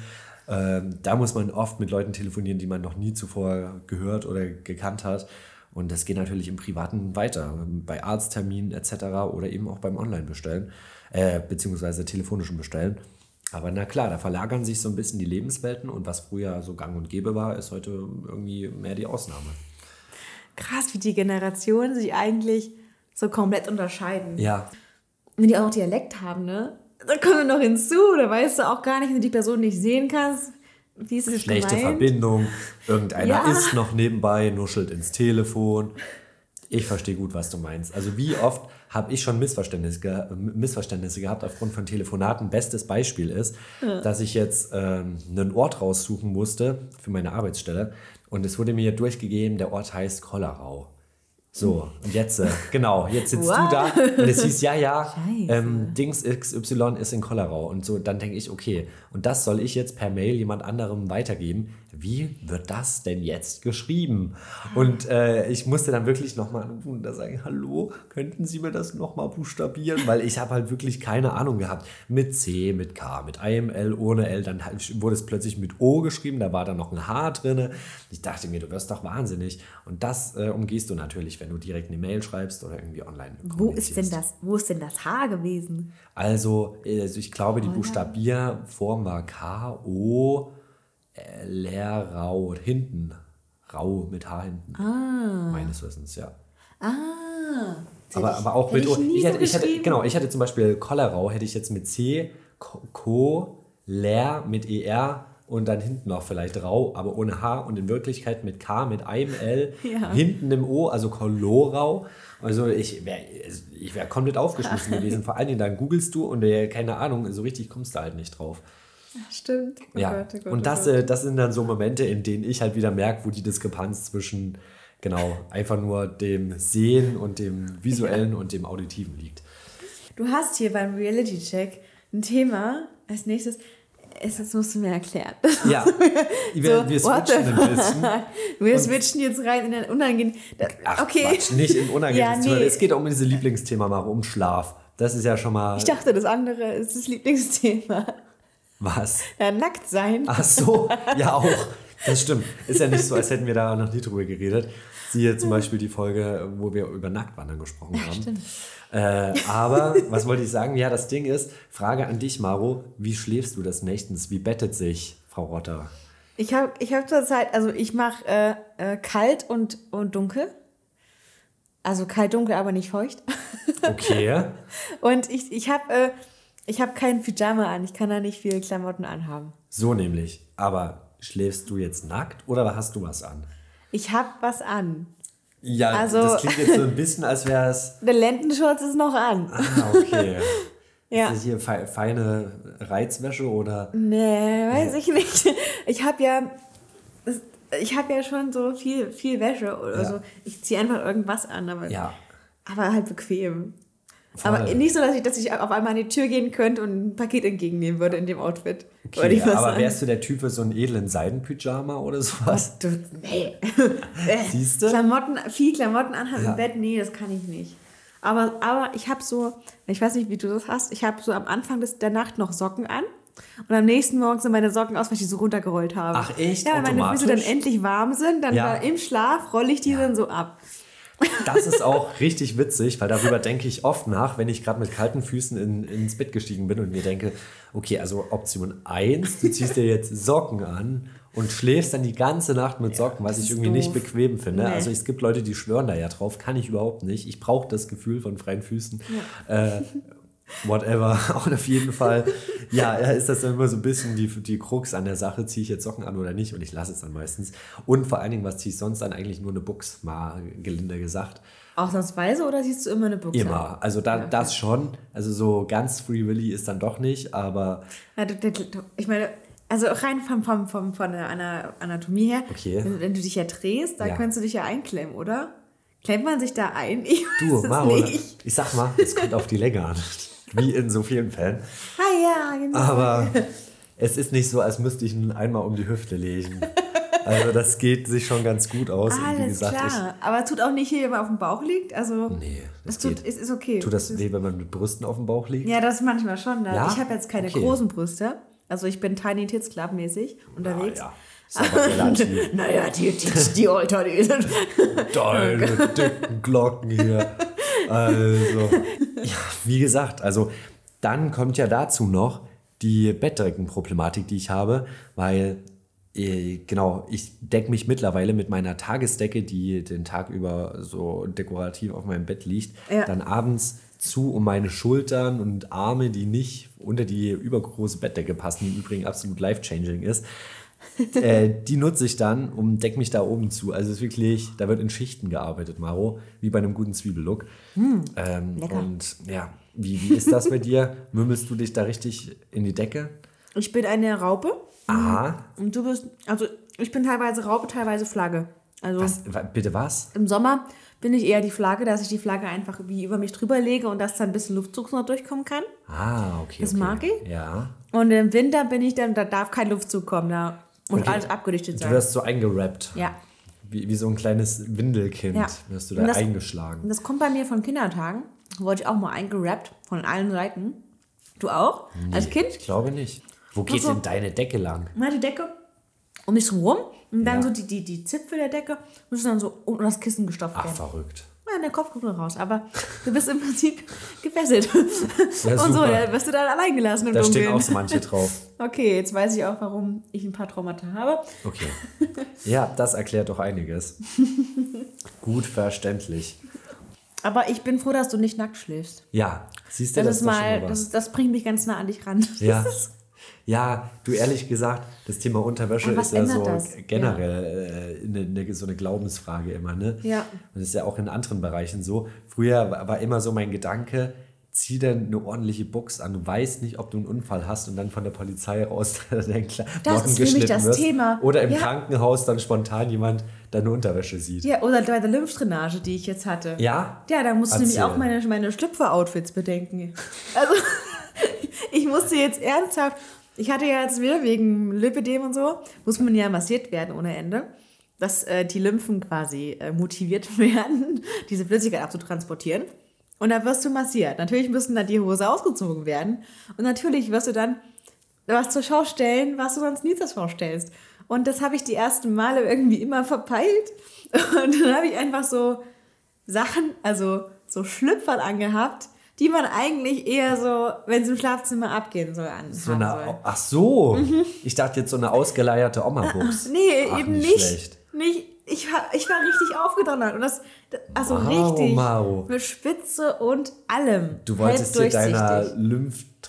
Ähm, da muss man oft mit Leuten telefonieren, die man noch nie zuvor gehört oder gekannt hat. Und das geht natürlich im Privaten weiter, bei Arztterminen etc. oder eben auch beim Online-Bestellen, äh, beziehungsweise telefonischen Bestellen. Aber na klar, da verlagern sich so ein bisschen die Lebenswelten und was früher so gang und gäbe war, ist heute irgendwie mehr die Ausnahme. Krass, wie die Generationen sich eigentlich so komplett unterscheiden. Ja, Wenn die auch noch Dialekt haben, ne? Da kommen wir noch hinzu, da weißt du auch gar nicht, wenn du die Person nicht sehen kannst. Wie ist es schlechte gemeint? Verbindung, irgendeiner Ja. ist noch nebenbei, nuschelt ins Telefon. Ich verstehe gut, was du meinst. Also wie oft habe ich schon Missverständnisse, ge Missverständnisse gehabt aufgrund von Telefonaten. Bestes Beispiel ist, dass ich jetzt ähm, einen Ort raussuchen musste für meine Arbeitsstelle und es wurde mir durchgegeben, der Ort heißt Kollerau. So, und jetzt, äh, genau, jetzt sitzt What? du da und es hieß, ja, ja, ähm, Dings XY ist in Kollerau. Und so, dann denke ich, okay, und das soll ich jetzt per Mail jemand anderem weitergeben. Wie wird das denn jetzt geschrieben? Und äh, ich musste dann wirklich nochmal anrufen und da sagen, hallo, könnten Sie mir das nochmal buchstabieren? Weil ich habe halt wirklich keine Ahnung gehabt. Mit C, mit K, mit IML, ohne L. Dann wurde es plötzlich mit O geschrieben, da war dann noch ein H drin. Ich dachte mir, du wirst doch wahnsinnig. Und das äh, umgehst du natürlich, wenn du direkt eine Mail schreibst oder irgendwie online Wo ist denn das, wo ist denn das H gewesen? Also, also ich glaube, die Buchstabierform war K, O, L, R, Rau, hinten. Rau mit H hinten. Ah. Meines Wissens, ja. Ah. Aber, ich- aber auch mit O. ich Ich so hätte, ich hätte, genau, ich hätte zum Beispiel Kollerau, hätte ich jetzt mit C, Ko, Leer mit ER und dann hinten noch vielleicht Rau, aber ohne H und in Wirklichkeit mit K, mit einem L, Ja. hinten im O, also Kolorau. Also ich wäre ich wär komplett aufgeschmissen gewesen. Vor allen Dingen dann googelst du und äh, keine Ahnung, so richtig kommst du halt nicht drauf. Stimmt. Oh ja, Gott, oh Gott, und oh das, äh, das sind dann so Momente, in denen ich halt wieder merke, wo die Diskrepanz zwischen, genau, einfach nur dem Sehen und dem Visuellen und dem Auditiven liegt. Du hast hier beim Reality-Check ein Thema als nächstes. Es, das musst du mir erklären. Ja, wir, wir what the switchen ein bisschen. Wir switchen jetzt rein in ein unangenehm. Da- Ach, okay. Quatsch, nicht in unangenehmes Ja, nee. Es geht um dieses Lieblingsthema, mal um Schlaf. Das ist ja schon mal Ich dachte, das andere ist das Lieblingsthema. was. Ja, nackt sein. Ach so, ja auch. Das stimmt. Ist ja nicht so, als hätten wir da noch nie drüber geredet. Siehe zum Beispiel die Folge, wo wir über Nacktwandern gesprochen haben. stimmt. Äh, aber, was wollte ich sagen? Ja, das Ding ist, Frage an dich, Maro, wie schläfst du des Nächtens? Wie bettet sich Frau Rotter? Ich habe ich hab zurzeit, also ich mache äh, äh, kalt und, und dunkel. Also kalt, dunkel, aber nicht feucht. Okay. Und ich, ich habe äh, ich hab kein Pyjama an. Ich kann da nicht viele Klamotten anhaben. So nämlich. Aber schläfst du jetzt nackt oder hast du was an? Ich habe was an. Ja, Also- das klingt jetzt so ein bisschen, als wäre es. Der Lendenschurz ist noch an. Ah, okay. Ja. Ist das hier fe feine Reizwäsche oder? Nee, weiß ich nicht. Ich habe ja, ich habe ja schon so viel, viel Wäsche oder Ja. so. Ich ziehe einfach irgendwas an, aber, Ja. aber halt bequem. Voll. Aber nicht so, dass ich, dass ich auf einmal an die Tür gehen könnte und ein Paket entgegennehmen würde in dem Outfit. Okay, aber sagen. wärst du der Typ für so einen edlen Seidenpyjama oder sowas? Du, nee. Siehst du? Klamotten, viel Klamotten anhaben Ja. im Bett, nee, das kann ich nicht. Aber, aber ich habe so, ich weiß nicht, wie du das hast, ich habe so am Anfang des, der Nacht noch Socken an. Und am nächsten Morgen sind meine Socken aus, weil ich die so runtergerollt habe. Ach, echt? Ja, wenn meine Füße dann endlich warm sind, dann Ja. im Schlaf rolle ich die dann so ab. Das ist auch richtig witzig, weil darüber denke ich oft nach, wenn ich gerade mit kalten Füßen in, ins Bett gestiegen bin und mir denke, okay, also Option 1, du ziehst dir jetzt Socken an und schläfst dann die ganze Nacht mit Socken, was das ich irgendwie nicht doof. bequem finde. Nee. Also es gibt Leute, die schwören da ja drauf, kann ich überhaupt nicht. Ich brauche das Gefühl von freien Füßen. Äh, whatever, und auf jeden Fall, ja, ist das dann immer so ein bisschen die, die Krux an der Sache, ziehe ich jetzt Socken an oder nicht und ich lasse es dann meistens. Und vor allen Dingen, was ziehe ich sonst an? Eigentlich nur eine Buchs, mal gelinde gesagt. Ausnahmsweise oder siehst du immer eine Buchse? Immer. Also da, das schon. Also so ganz Free Willy ist dann doch nicht, aber Ja, du, du, du, ich meine, also rein vom, vom, vom, von der Ana- Anatomie her, Okay. wenn, wenn du dich ja drehst, da Ja. könntest du dich ja einklemmen, oder? Klemmt man sich da ein? Ich du, weiß es Maro, nicht. ich sag mal, es kommt auf die Länge an. Wie in so vielen Fällen. Ah ja, genau. Aber es ist nicht so, als müsste ich ihn einmal um die Hüfte legen. Also das geht sich schon ganz gut aus. Und wie Alles gesagt, klar. Aber es tut auch nicht hier, wenn man auf dem Bauch liegt. Also, ich. Nee, das es tut, geht. ist, ist okay. Tut das weh, wenn man mit Brüsten auf dem Bauch liegt? Ja, das manchmal schon. Da. Ja? Ich habe jetzt keine Okay. großen Brüste. Also ich bin Tiny Tits Club mäßig unterwegs. Ah, ja. Naja, die, die, die Alter, die sind. Deine dicken Glocken hier. Also, ja, wie gesagt, also dann kommt ja dazu noch die Bettdeckenproblematik, die ich habe, weil äh, genau, ich decke mich mittlerweile mit meiner Tagesdecke, die den Tag über so dekorativ auf meinem Bett liegt, Ja. dann abends zu um meine Schultern und Arme, die nicht unter die übergroße Bettdecke passen, die im Übrigen absolut life-changing ist. Äh, die nutze ich dann und decke mich da oben zu. Also es ist wirklich, da wird in Schichten gearbeitet, Maro, wie bei einem guten Zwiebellook. ähm, lecker. und ja, wie, wie ist das bei dir? Mümmelst du dich da richtig in die Decke? Ich bin eine Raupe. Aha. Und du bist, also ich bin teilweise Raupe, teilweise Flagge. Also Was, wa- bitte was? im Sommer bin ich eher die Flagge, dass ich die Flagge einfach wie über mich drüber lege und dass da ein bisschen Luftzug noch durchkommen kann. Ah, okay. Das okay. mag ich. Ja. Und im Winter bin ich dann, da darf kein Luftzug kommen, da muss Okay. alles abgedichtet Du sein. wirst so eingerappt. Ja. Wie, wie so ein kleines Windelkind Ja. wirst du Und da das- eingeschlagen. Und das kommt bei mir von Kindertagen. Wurde ich auch mal eingerappt von allen Seiten. Du auch? Als Kind? Ich glaube nicht. Wo geht so. denn deine Decke lang? Mal die Decke um mich rum und dann Ja. so die, die, die Zipfel der Decke müssen dann so unter das Kissen gestopft Ach, werden. verrückt. Ja, der Kopf kommt nur raus, aber du bist im Prinzip gefesselt. Ja, und so, da wirst du dann allein gelassen im Da stehen Dunkeln. auch so manche drauf. Okay, jetzt weiß ich auch, warum ich ein paar Traumata habe. Okay. Ja, das erklärt doch einiges. Gut verständlich. Aber ich bin froh, dass du nicht nackt schläfst. Ja, siehst du, Das, das, ist mal, das, das bringt mich ganz nah an dich ran. Ja. Ja, du ehrlich gesagt, das Thema Unterwäsche ist ja so das? generell äh, eine, eine, so eine Glaubensfrage immer, ne? Ja. Und das ist ja auch in anderen Bereichen so. Früher war immer so mein Gedanke, zieh dann eine ordentliche Box an. Du weißt nicht, ob du einen Unfall hast und dann von der Polizei raus dein Das ist nämlich das wirst. Thema. Oder im Ja. Krankenhaus dann spontan jemand deine Unterwäsche sieht. Ja, oder bei der Lymphdrainage, die ich jetzt hatte. Ja? Ja, da musste ich nämlich auch meine, meine Schlüpfer-Outfits bedenken. Also, ich musste jetzt ernsthaft, ich hatte ja jetzt wieder wegen Lipidem und so, muss man ja massiert werden ohne Ende, dass äh, die Lymphen quasi äh, motiviert werden, diese Flüssigkeit abzutransportieren. Und da wirst du massiert. Natürlich müssen dann die Hose ausgezogen werden. Und natürlich wirst du dann was zur Schau stellen, was du sonst nie zur Schau stellst. Und das habe ich die ersten Male irgendwie immer verpeilt. Und dann habe ich einfach so Sachen, also so Schlüpfer angehabt, die man eigentlich eher so, wenn es im Schlafzimmer abgehen soll, anhaben So soll. eine, ach so. Ich dachte jetzt so eine ausgeleierte Oma-Box. Mhm. Nee, Ach, eben nicht nicht. schlecht. Nicht. Ich, war- ich war richtig aufgedonnert. Und das, also Wow, richtig. Maro. Mit Spitze und allem. Du wolltest dir deiner durchsichtig.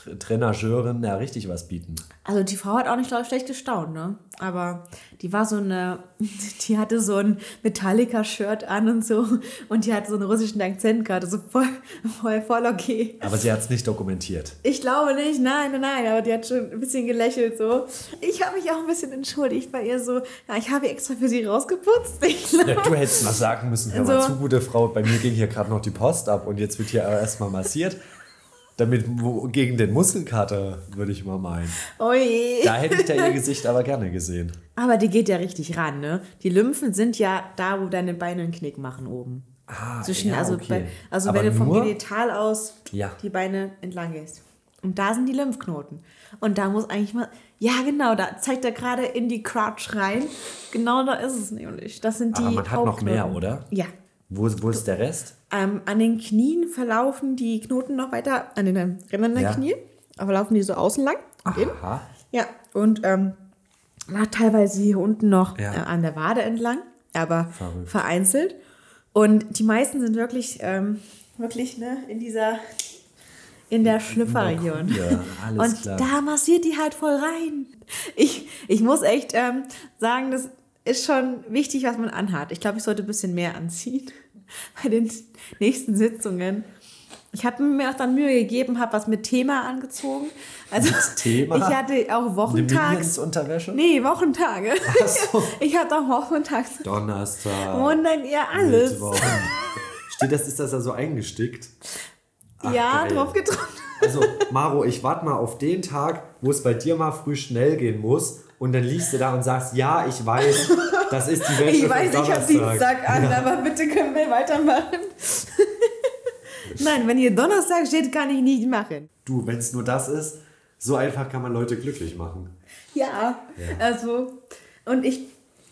Lymphdrainageurin ja richtig was bieten. Also die Frau hat auch nicht glaub ich, schlecht gestaunt, ne? Aber die war so eine, die hatte so ein Metallica-Shirt an und so und die hatte so einen russischen Akzent gerade, so voll, voll, voll okay. Aber sie hat es nicht dokumentiert. Ich glaube nicht, nein, nein, nein, aber die hat schon ein bisschen gelächelt so. Ich habe mich auch ein bisschen entschuldigt bei ihr so, ja, ich habe extra für sie rausgeputzt. Ich Ja, glaube, du hättest mal sagen müssen, hör mal So. zu, gute Frau, bei mir ging hier gerade noch die Post ab und jetzt wird hier erstmal massiert. Damit gegen den Muskelkater, würde ich mal meinen. oh je. Da hätte ich da ihr Gesicht aber gerne gesehen. Aber die geht ja richtig ran, ne? Die Lymphen sind ja da, wo deine Beine einen Knick machen oben. Ah, Zwischen, ja, also okay. bei, also Aber wenn du vom Genital aus Ja. die Beine entlang gehst. Und da sind die Lymphknoten. Und da muss eigentlich mal. Ja, genau, da zeigt er gerade in die Crotch rein. Genau da ist es nämlich. Das sind die. Aber man hat noch mehr, oder? Ja. Wo, wo ist der Rest? Ähm, an den Knien verlaufen die Knoten noch weiter, an den Rändern der Ja. Knie, aber laufen die so außen lang innen. Aha. Ja, und ähm, na, teilweise hier unten noch Ja. äh, an der Wade entlang, aber Verrückt. vereinzelt. Und die meisten sind wirklich, ähm, wirklich ne, in dieser, in der Schlüpferregion. Ja, alles Und klar. da massiert die halt voll rein. Ich, ich muss echt ähm, sagen, das ist schon wichtig, was man anhat. Ich glaube, ich sollte ein bisschen mehr anziehen bei den nächsten Sitzungen. Ich habe mir auch dann Mühe gegeben, habe was mit Thema angezogen. Also Thema? ich hatte auch wochentags. Minions-Unterwäsche? Nee, Wochentage. Ach so. Ich hatte auch wochentags. Donnerstag. Und dann ja alles. Mittwoch. Steht das, ist das da so eingestickt? Ach, ja, geil. drauf gedrückt. Also, Maro, ich warte mal auf den Tag, wo es bei dir mal früh schnell gehen muss. Und dann liegst du da und sagst, ja, ich weiß, das ist die Wäsche Ich weiß, ich habe. Dienstag an, aber bitte können wir weitermachen. Nein, wenn hier Donnerstag steht, kann ich nicht machen. Du, wenn es nur das ist, so einfach kann man Leute glücklich machen. Ja, also, und ich,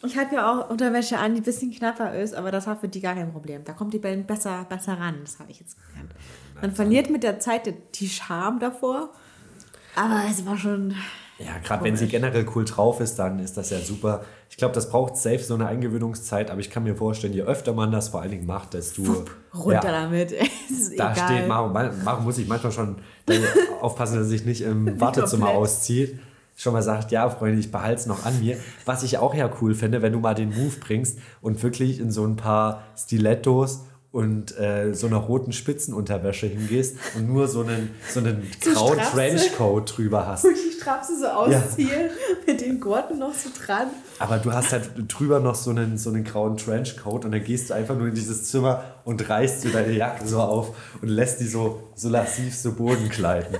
ich habe ja auch Unterwäsche an, die ein bisschen knapper ist, aber das war für die gar kein Problem. Da kommt die Band besser, besser ran, das habe ich jetzt gelernt. Man verliert mit der Zeit die- die Scham davor, aber es war schon, Ja, gerade wenn sie generell cool drauf ist, dann ist das ja super. Ich glaube, das braucht safe so eine Eingewöhnungszeit, aber ich kann mir vorstellen, je öfter man das vor allen Dingen macht, desto runter ja, damit. Da egal. steht, Maro, muss ich manchmal schon aufpassen, dass er sich nicht im Wartezimmer auszieht. Schon mal sagt, ja, Freunde, ich behalte es noch an mir. Was ich auch ja cool finde, wenn du mal den Move bringst und wirklich in so ein paar Stilettos und äh, so einer roten Spitzenunterwäsche hingehst und nur so einen, so einen grauen Strapse. Trenchcoat drüber hast. Ich die Strapse so ausziehe, mit den Gurten noch so dran. Aber du hast halt drüber noch so einen, so einen grauen Trenchcoat und dann gehst du einfach nur in dieses Zimmer und reißt dir deine Jacke so auf und lässt die so, so lassiv so Boden gleiten.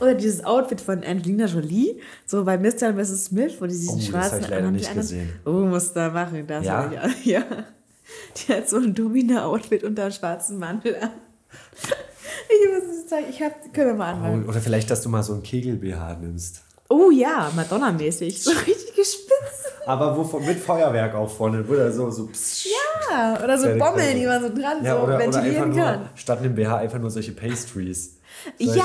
Oder dieses Outfit von Angelina Jolie, so bei Mr. und Mrs. Smith, wo die diesen Oh, das schwarzen hab ich leider nicht anderen- gesehen. Oh, muss da machen, das Ja? ja? Die hat so ein Domina-Outfit unter einem schwarzen Mantel an. Ich muss es zeigen, ich hab, können wir mal anmachen. Oder vielleicht, dass du mal so einen Kegel-BH nimmst. Oh, ja, Madonna-mäßig, so richtig gespitzt. Aber wovon mit Feuerwerk auch vorne, wo der so, so. Ja, oder so Bommeln, die man so dran Ja, so oder, oder ventilieren nur, kann. statt einem BH einfach nur solche Pastries. Solche,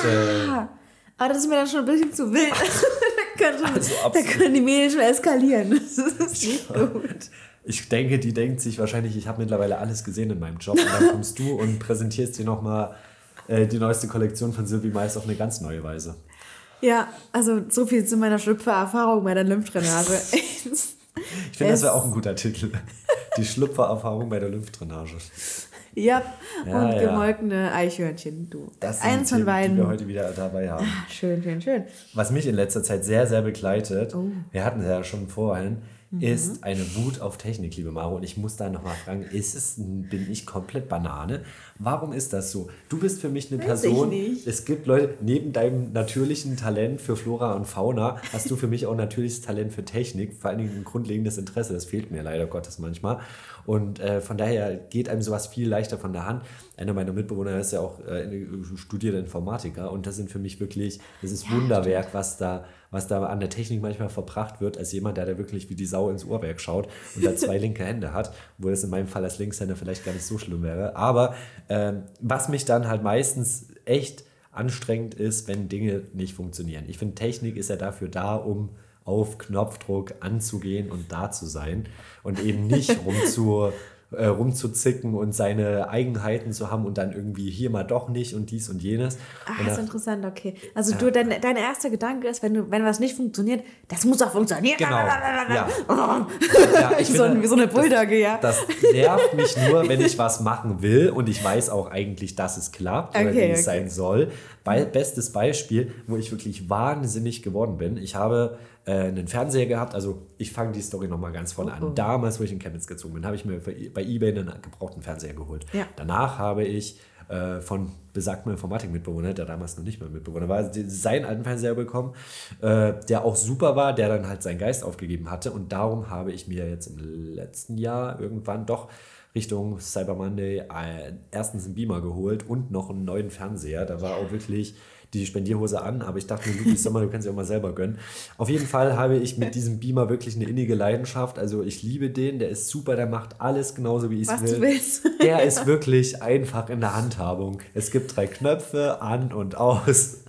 Ja, aber das ist mir dann schon ein bisschen zu wild. da, können schon, Also da können die Mädels schon eskalieren. Das ist nicht gut. Ich denke, die denkt sich wahrscheinlich, ich habe mittlerweile alles gesehen in meinem Job. Und dann kommst du und präsentierst dir nochmal äh, die neueste Kollektion von Sylvie Mais auf eine ganz neue Weise. Ja, also so viel zu meiner Schlüpfererfahrung bei der Lymphdrainage. Ich finde, das wäre auch ein guter Titel. Die Schlüpfererfahrung bei der Lymphdrainage. Ja, Ja, und ja. gemolkene Eichhörnchen, du. Das sind Eins von Themen, beiden. die wir heute wieder dabei haben. Schön, schön, schön. Was mich in letzter Zeit sehr, sehr begleitet, Oh. wir hatten es ja schon vorhin, Mhm. ist eine Wut auf Technik, liebe Maro. Und ich muss da nochmal fragen, ist es, bin ich komplett Banane? Warum ist das so? Du bist für mich eine Weiß ich Person, nicht. es gibt Leute, neben deinem natürlichen Talent für Flora und Fauna, hast du für mich auch natürliches Talent für Technik, vor allen Dingen ein grundlegendes Interesse. Das fehlt mir leider Gottes manchmal. Und äh, von daher geht einem sowas viel leichter von der Hand. Einer meiner Mitbewohner ist ja auch äh, studierter Informatiker und das sind für mich wirklich, das ist Wunderwerk, was da, was da an der Technik manchmal verbracht wird, als jemand, der da wirklich wie die Sau ins Uhrwerk schaut und da zwei linke Hände hat, wo das in meinem Fall als Linkshänder vielleicht gar nicht so schlimm wäre. Aber ähm, was mich dann halt meistens echt anstrengend ist, wenn Dinge nicht funktionieren. Ich finde, Technik ist ja dafür da, um auf Knopfdruck anzugehen und da zu sein und eben nicht rumzu, äh, rumzuzicken und seine Eigenheiten zu haben und dann irgendwie hier mal doch nicht und dies und jenes. Ah, ist interessant, okay. Also du, dein, dein erster Gedanke ist, wenn, du, wenn was nicht funktioniert, das muss doch funktionieren. Genau. Ja. ja ich So ein- wie so eine Bulldogge, ja. Das nervt mich nur, wenn ich was machen will und ich weiß auch eigentlich, dass es klappt oder Okay, wie es okay. sein soll. Be bestes Beispiel, wo ich wirklich wahnsinnig geworden bin. Ich habe äh, einen Fernseher gehabt, also ich fange die Story nochmal ganz vorne Oh, an. Damals, wo ich in Chemnitz gezogen bin, habe ich mir bei eBay einen gebrauchten Fernseher geholt. Ja. Danach habe ich äh, von besagtem Informatikmitbewohner, der damals noch nicht mehr Mitbewohner war, seinen alten Fernseher bekommen, äh, der auch super war, der dann halt seinen Geist aufgegeben hatte. Und darum habe ich mir jetzt im letzten Jahr irgendwann doch Richtung Cyber Monday äh, erstens einen Beamer geholt und noch einen neuen Fernseher. Da war auch wirklich die Spendierhose an, aber ich dachte mir, sag mal, du kannst ja auch mal selber gönnen. Auf jeden Fall habe ich mit diesem Beamer wirklich eine innige Leidenschaft. Also ich liebe den, der ist super, der macht alles genauso, wie ich es will. du willst. Der ist wirklich einfach in der Handhabung. Es gibt drei Knöpfe, an und aus.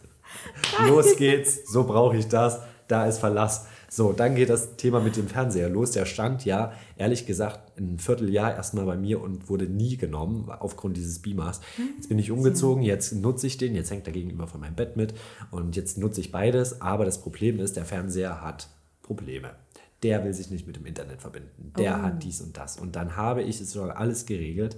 Los geht's, so brauche ich das. Da ist Verlass. So, dann geht das Thema mit dem Fernseher los. Der stand ja, ehrlich gesagt, ein Vierteljahr erstmal bei mir und wurde nie genommen aufgrund dieses Beamers. Jetzt bin ich umgezogen, jetzt nutze ich den, jetzt hängt er gegenüber von meinem Bett mit und jetzt nutze ich beides. Aber das Problem ist, der Fernseher hat Probleme. Der will sich nicht mit dem Internet verbinden. Der hat dies und das. Und dann habe ich es schon alles geregelt.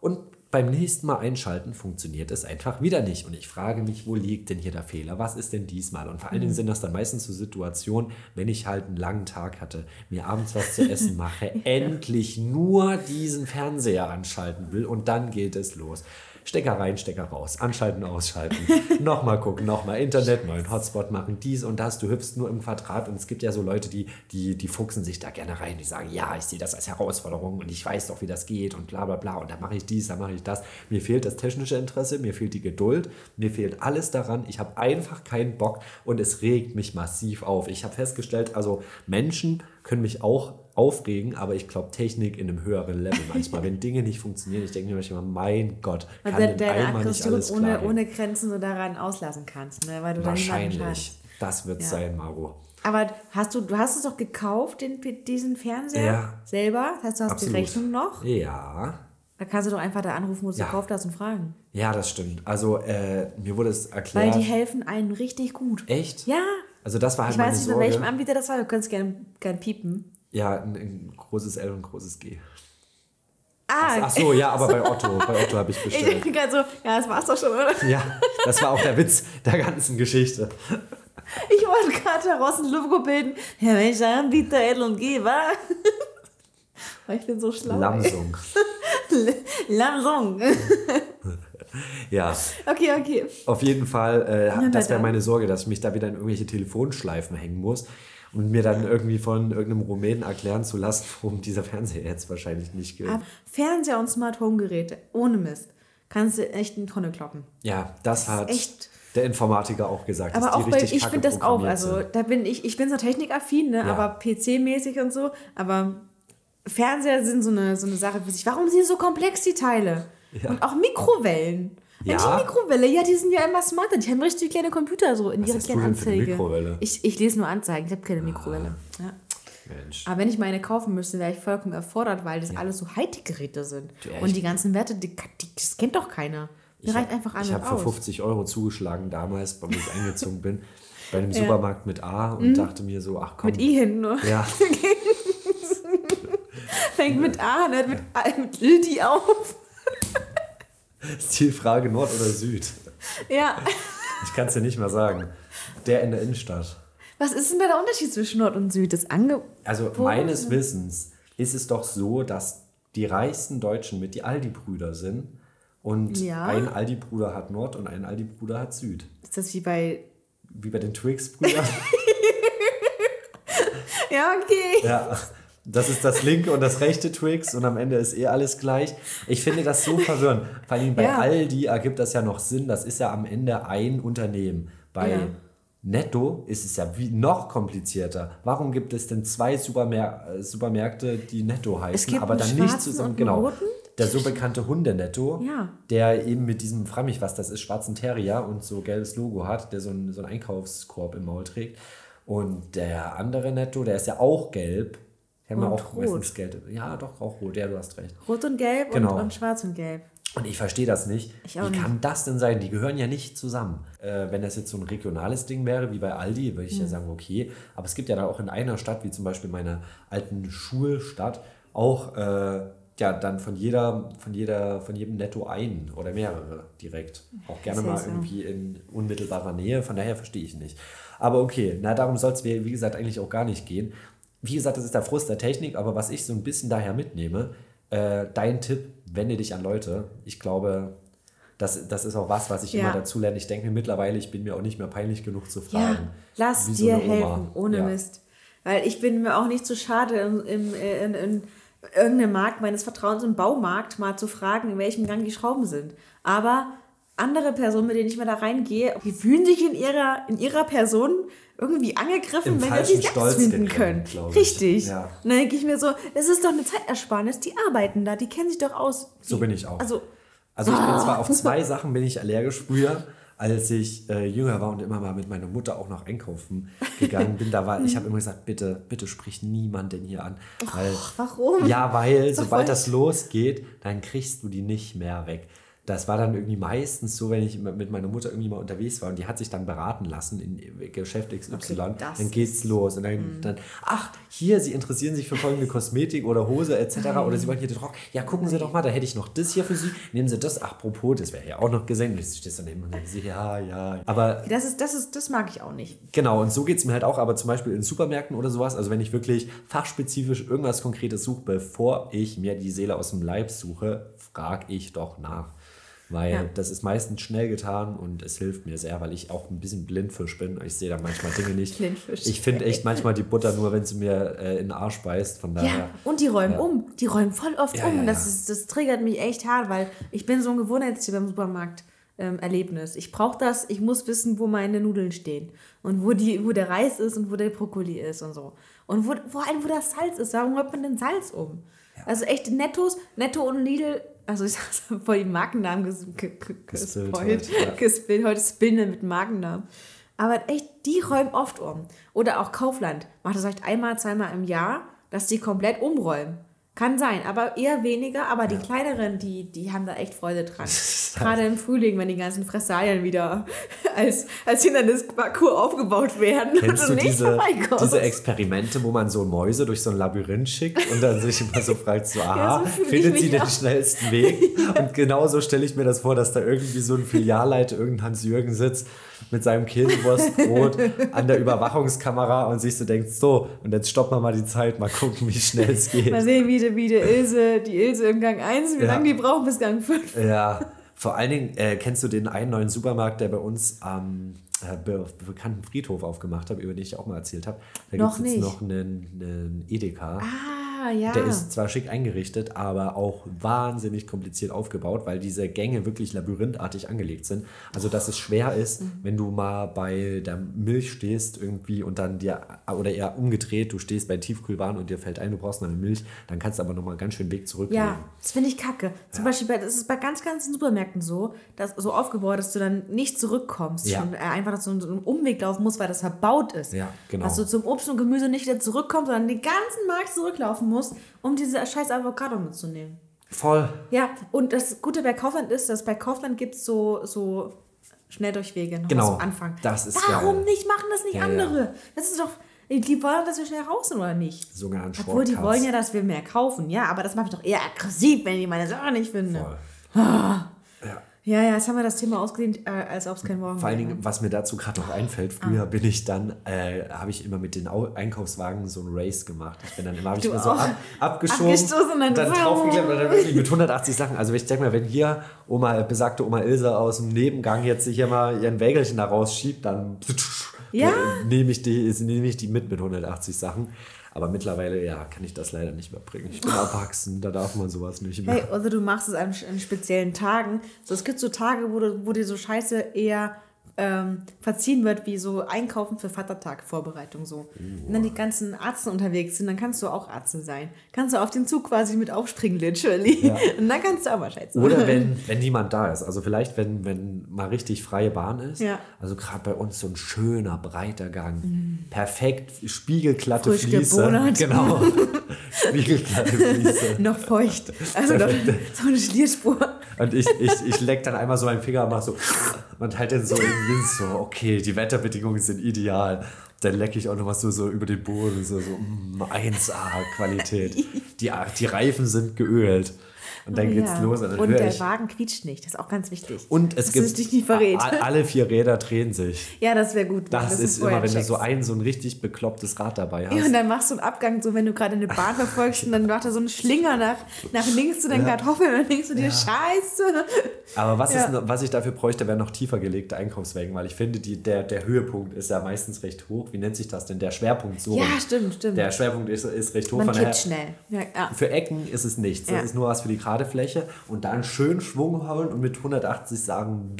Und beim nächsten Mal einschalten funktioniert es einfach wieder nicht. Und ich frage mich, wo liegt denn hier der Fehler? Was ist denn diesmal? Und vor allen Dingen sind das dann meistens so Situationen, wenn ich halt einen langen Tag hatte, mir abends was zu essen mache, endlich nur diesen Fernseher anschalten will und dann geht es los. Stecker rein, Stecker raus, anschalten, ausschalten, nochmal gucken, nochmal. Internet, neuen Hotspot machen, dies und das, du hüpfst nur im Quadrat und es gibt ja so Leute, die, die, die fuchsen sich da gerne rein, die sagen, ja, ich sehe das als Herausforderung und ich weiß doch, wie das geht und bla bla bla. Und da mache ich dies, da mache ich das. Mir fehlt das technische Interesse, mir fehlt die Geduld, mir fehlt alles daran, ich habe einfach keinen Bock und es regt mich massiv auf. Ich habe festgestellt, also Menschen können mich auch aufregen, aber ich glaube Technik in einem höheren Level manchmal. Wenn Dinge nicht funktionieren, ich denke mir manchmal, mein Gott, Weil kann du denn deine einmal nicht alles ohne, ohne Grenzen so daran auslassen kannst, ne? weil du dann Wahrscheinlich. schadest. Das wird Ja. sein, Maro. Aber hast du, du hast es doch gekauft, den, diesen Fernseher Ja. selber? Das heißt, du hast Absolut. die Rechnung noch? Ja. Da kannst du doch einfach da anrufen, wo du es Ja. gekauft hast und fragen. Ja, das stimmt. Also, äh, mir wurde es Weil erklärt. die helfen einem richtig gut. Echt? Ja. Also, das war halt Ich weiß nicht, bei Sorge. welchem Anbieter das war. Du kannst gerne gern piepen. Ja, ein, ein großes L und ein großes G. Ah, Ach so, ja, aber bei Otto. Bei Otto habe ich ich bestellt. gerade so, ja, das war's doch schon, oder? Ja, das war auch der Witz der ganzen Geschichte. Ich wollte gerade daraus ein Logo bilden. Ja, welcher Anbieter L und G war? Weil ich bin so schlau. Lamsung. Lamsung. Ja, Okay, okay. auf jeden Fall, äh, das wäre meine Sorge, dass ich mich da wieder in irgendwelche Telefonschleifen hängen muss und mir dann irgendwie von irgendeinem Rumänen erklären zu lassen, warum dieser Fernseher jetzt wahrscheinlich nicht gilt. Ab Fernseher und Smart Home Geräte, ohne Mist, kannst du echt eine Tonne kloppen. Ja, das hat echt- der Informatiker auch gesagt. Aber auch bei, ich finde das auch, also da bin ich, ich bin so technikaffin, ne, Ja. aber PC-mäßig und so, aber Fernseher sind so eine, so eine Sache für sich. Warum sind so komplex, die Teile? Ja. Und auch Mikrowellen. Ja. Ja. Die Mikrowelle, ja, die sind ja immer smarter. Die haben richtig kleine Computer so in Was ihrer kleinen eine Anzeige. Mikrowelle? Ah. Ich, ich lese nur Anzeigen, ich habe keine Mikrowelle. Ja. Mensch. Aber wenn ich meine kaufen müsste, wäre ich vollkommen erfordert, weil das alles so Hightech-Geräte sind. Echt? Und die ganzen Werte, die, die, das kennt doch keiner. Die reicht einfach an Ich habe für aus. 50 Euro zugeschlagen damals, als ich eingezogen bin, bei einem Supermarkt mit A und dachte mir so, ach komm. Mhm. Mit I hinten nur. Ja, Fängt mit A hört mit, A- mit Ildi auf. Ist die Frage Nord oder Süd? Ja. Ich kann es dir nicht mal sagen. Der in der Innenstadt. Was ist denn da der Unterschied zwischen Nord und Süd? Das Ange Also meines Wissens ist es doch so, dass die reichsten Deutschen mit die Aldi-Brüder sind. Und Ja. ein Aldi-Bruder hat Nord und ein Aldi-Bruder hat Süd. ist das wie bei. Wie bei den Twix-Brüdern. Ja, okay. ja. Das ist das linke und das rechte Twix und am Ende ist eh alles gleich. Ich finde das so verwirrend. Vor allem bei Ja. Aldi ergibt das ja noch Sinn. Das ist ja am Ende ein Unternehmen. Bei Ja. Netto ist es ja wie noch komplizierter. Warum gibt es denn zwei Supermär äh, Supermärkte, die Netto heißen, aber dann nicht zusammen? Genau. Der so bekannte Hundenetto, Ja. der eben mit diesem, frag mich was das ist, schwarzen Terrier und so gelbes Logo hat, der so einen, so einen Einkaufskorb im Maul trägt. Und der andere Netto, der ist ja auch gelb. Die haben ja Und auch rot. meistens Geld. Ja, doch, auch rot. Ja, du hast recht. Rot und Gelb Genau. und, und Schwarz und Gelb. Und ich verstehe das nicht. Wie kann das denn sein? Die gehören ja nicht zusammen. Äh, wenn das jetzt so ein regionales Ding wäre, wie bei Aldi, würde ich Mhm. ja sagen, okay. Aber es gibt ja da auch in einer Stadt, wie zum Beispiel meiner alten Schulstadt, auch äh, ja dann von jeder, von jeder, von jedem Netto ein oder mehrere direkt. Auch gerne mal Seltsam. irgendwie in unmittelbarer Nähe. Von daher verstehe ich nicht. Aber okay, na darum soll es wie wie gesagt eigentlich auch gar nicht gehen. Wie gesagt, das ist der Frust der Technik, aber was ich so ein bisschen daher mitnehme, äh, dein Tipp, wende dich an Leute. Ich glaube, das, das ist auch was, was ich Ja. immer dazu lerne. Ich denke mir mittlerweile, ich bin mir auch nicht mehr peinlich genug zu fragen. Ja, lass so dir helfen, ohne Ja. Mist. Weil ich bin mir auch nicht zu schade, im, im, äh, in, in irgendeinem Markt meines Vertrauens im Baumarkt mal zu fragen, in welchem Gang die Schrauben sind. Aber andere Personen, mit denen ich mal da reingehe, die fühlen sich in ihrer, in ihrer Person irgendwie angegriffen, Im wenn falschen sie sich Stolz finden gekränkt, können. Richtig. Ja. Und dann denke ich mir so, das ist doch eine Zeitersparnis, die arbeiten da, die kennen sich doch aus. So Die- bin ich auch. Also, Also ich bin zwar auf zwei Sachen bin ich allergisch früher, als ich äh, jünger war und immer mal mit meiner Mutter auch noch einkaufen gegangen bin. Da war, ich habe immer gesagt, bitte, bitte sprich niemanden hier an. Weil, warum? Ja, weil sobald das losgeht, dann kriegst du die nicht mehr weg. Das war dann irgendwie meistens so, wenn ich mit meiner Mutter irgendwie mal unterwegs war und die hat sich dann beraten lassen in Geschäft XY, Okay, dann geht's los und dann, dann, ach, hier, Sie interessieren sich für folgende Kosmetik oder Hose etc. oder Sie wollen hier den Rock. Ja, gucken Sie doch mal, da hätte ich noch das hier für Sie. Nehmen Sie das, apropos, das wäre ja auch noch ich und denke, ja, ja. Aber das, ist, das, ist, das mag ich auch nicht. Genau, und so geht es mir halt auch, aber zum Beispiel in Supermärkten oder sowas, also wenn ich wirklich fachspezifisch irgendwas Konkretes suche, bevor ich mir die Seele aus dem Leib suche, frage ich doch nach. Weil Ja. das ist meistens schnell getan und es hilft mir sehr, weil ich auch ein bisschen Blindfisch bin. Ich sehe da manchmal Dinge nicht. Blindfisch. Ich finde echt manchmal die Butter nur, wenn sie mir äh, in den Arsch beißt. Von daher. Ja, und die räumen Ja. um. Die räumen voll oft Ja, um. das, ist, das triggert mich echt hart, weil ich bin so ein Gewohnheitstier beim Supermarkt. Ähm, Erlebnis. Ich brauche das, ich muss wissen, wo meine Nudeln stehen und wo, die, wo der Reis ist und wo der Brokkoli ist und so. Und wo, vor allem, wo das Salz ist. Warum räumt man denn Salz um? Also echt Nettos, Netto und Lidl, also ich sag voll die Markennamen ges ge ge Gespillt gespoilt, heute, ja. gespillt. Heute spillen wir mit Markennamen. Aber echt, die räumen oft um. Oder auch Kaufland macht das vielleicht einmal, zweimal im Jahr, dass die komplett umräumen. Kann sein, aber eher weniger. Aber die kleineren, die, die haben da echt Freude dran. Gerade im Frühling, wenn die ganzen Fressalien wieder als, als Hindernisparcours aufgebaut werden. Kennst und du diese, diese Experimente, wo man so Mäuse durch so ein Labyrinth schickt und dann sich immer so fragt, so, aha, so fühl ich findet sie den auch. schnellsten Weg? Und genauso stelle ich mir das vor, dass da irgendwie so ein Filialleiter, irgendein Hans-Jürgen sitzt mit seinem Käsewurstbrot an der Überwachungskamera und sich so denkt, so, und jetzt stoppen wir mal die Zeit, mal gucken, wie schnell es geht. Mal sehen, wie die, wie die Ilse, die Ilse im Gang 1, wie Ja. lange die brauchen bis Gang 5. Ja, vor allen Dingen äh, kennst du den einen neuen Supermarkt, der bei uns am äh, be bekannten Friedhof aufgemacht hat, über den ich auch mal erzählt habe. Da Noch gibt es jetzt noch einen, einen Edeka. Ah, ja. Der ist zwar schick eingerichtet, aber auch wahnsinnig kompliziert aufgebaut, weil diese Gänge wirklich labyrinthartig angelegt sind. Also, dass es schwer ist, wenn du mal bei der Milch stehst irgendwie und dann dir, oder eher umgedreht, du stehst bei Tiefkühlwaren und dir fällt ein, du brauchst noch eine Milch, dann kannst du aber nochmal ganz schön Weg zurücklegen. Ja, das finde ich kacke. Zum Beispiel, bei, das ist bei ganz, ganz Supermärkten so, dass so aufgebaut, dass du dann nicht zurückkommst. Ja. Schon, äh, einfach, dass du so einen Umweg laufen musst, weil das verbaut ist. Ja, genau. Dass du zum Obst und Gemüse nicht wieder zurückkommst, sondern den ganzen Markt zurücklaufen musst, um diese scheiß Avocado mitzunehmen. Voll. Ja, und das Gute bei Kaufland ist, dass bei Kaufland gibt es so, so Schnelldurchwege noch Genau, am Anfang. das ist Warum geil. nicht? Machen das nicht Ja, ja. andere? Das ist doch. Die wollen, dass wir schnell raus sind, oder nicht? Sogenannte Obwohl, die wollen ja, dass wir mehr kaufen. Ja, aber das macht mich doch eher aggressiv, wenn ich meine Sache nicht finde. Voll. Ja, ja, jetzt haben wir das Thema ausgedehnt, äh, als ob es kein Morgen Vor allen. Dingen, was mir dazu gerade noch einfällt, Ah. früher bin ich dann, äh, habe ich immer mit den Au Einkaufswagen so ein Race gemacht. Ich bin dann immer, habe ich immer so ab, abgeschoben, Abgestoßen dann dann draufgeklemmt und dann wirklich mit 180 Sachen. Also ich denke mal, wenn hier Oma, besagte Oma Ilse aus dem Nebengang jetzt hier mal ihren Wägelchen da rausschiebt, dann Ja. nehme ich, die, nehme ich die mit mit 180 Sachen. Aber mittlerweile, ja, kann ich das leider nicht mehr bringen. Ich bin erwachsen, da darf man sowas nicht mehr. Hey, also du machst es an, an speziellen Tagen. So, es gibt so Tage, wo, du, wo dir so Scheiße eher ähm, verziehen wird, wie so Einkaufen für Vatertag, Vorbereitung so. Und dann die ganzen Arzten unterwegs sind, dann kannst du auch Arzt sein. Kannst du auf den Zug quasi mit aufspringen, literally. Und dann kannst du auch mal Scheiße Oder wenn, wenn niemand da ist. Also vielleicht, wenn, wenn mal richtig freie Bahn ist. Ja. Also gerade bei uns so ein schöner, breiter Gang. Perfekt, spiegelglatte Frisch Fliese. gebonert. Genau. spiegelglatte Fliese. noch feucht. Also noch so eine Schlierspur. Und ich, ich, ich leck dann einmal so meinen Finger und mach so und halt dann so im Wind so, okay, die Wetterbedingungen sind ideal. Dann lecke ich auch noch was so, so über den Boden, so, so mm, 1A-Qualität. Die, die Reifen sind geölt. Und dann geht's Ja. los und dann Und höre der ich. Wagen quietscht nicht. Das ist auch ganz wichtig. Und es gibt dich nicht verrät. alle vier Räder drehen sich. Ja, das wäre gut. Das, dass du ist immer, wenn du so ein so ein richtig beklopptes Rad dabei hast. Ja, und dann machst du einen Abgang, so wenn du gerade eine Bahn verfolgst und dann macht er so einen Schlinger nach, nach links zu deinen Kartoffeln und dann denkst du dir, scheiße. Aber was, Ja. ist, was ich dafür bräuchte, wären noch tiefer gelegte Einkaufswagen, weil ich finde, die, der, der Höhepunkt ist ja meistens recht hoch. Wie nennt sich das denn? Der Schwerpunkt so. Ja, stimmt, stimmt. Der Schwerpunkt ist, ist recht hoch. Man von kippt schnell. Ja, ja. Für Ecken ist es nichts. Das Ja. ist nur was für die gerade Fläche. Und dann schön Schwung holen und mit 180 sagen,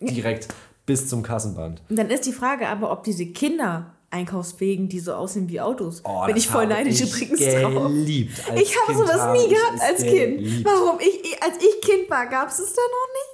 direkt bis zum Kassenband. Und dann ist die Frage aber, ob diese Kinder Einkaufswegen, die so aussehen wie Autos. Oh, Bin ich voll neidisch ich übrigens drauf. Ich habe Kind sowas nie gehabt als Kind. geliebt. Warum? Ich, ich, als ich Kind war, gab es es da noch nicht?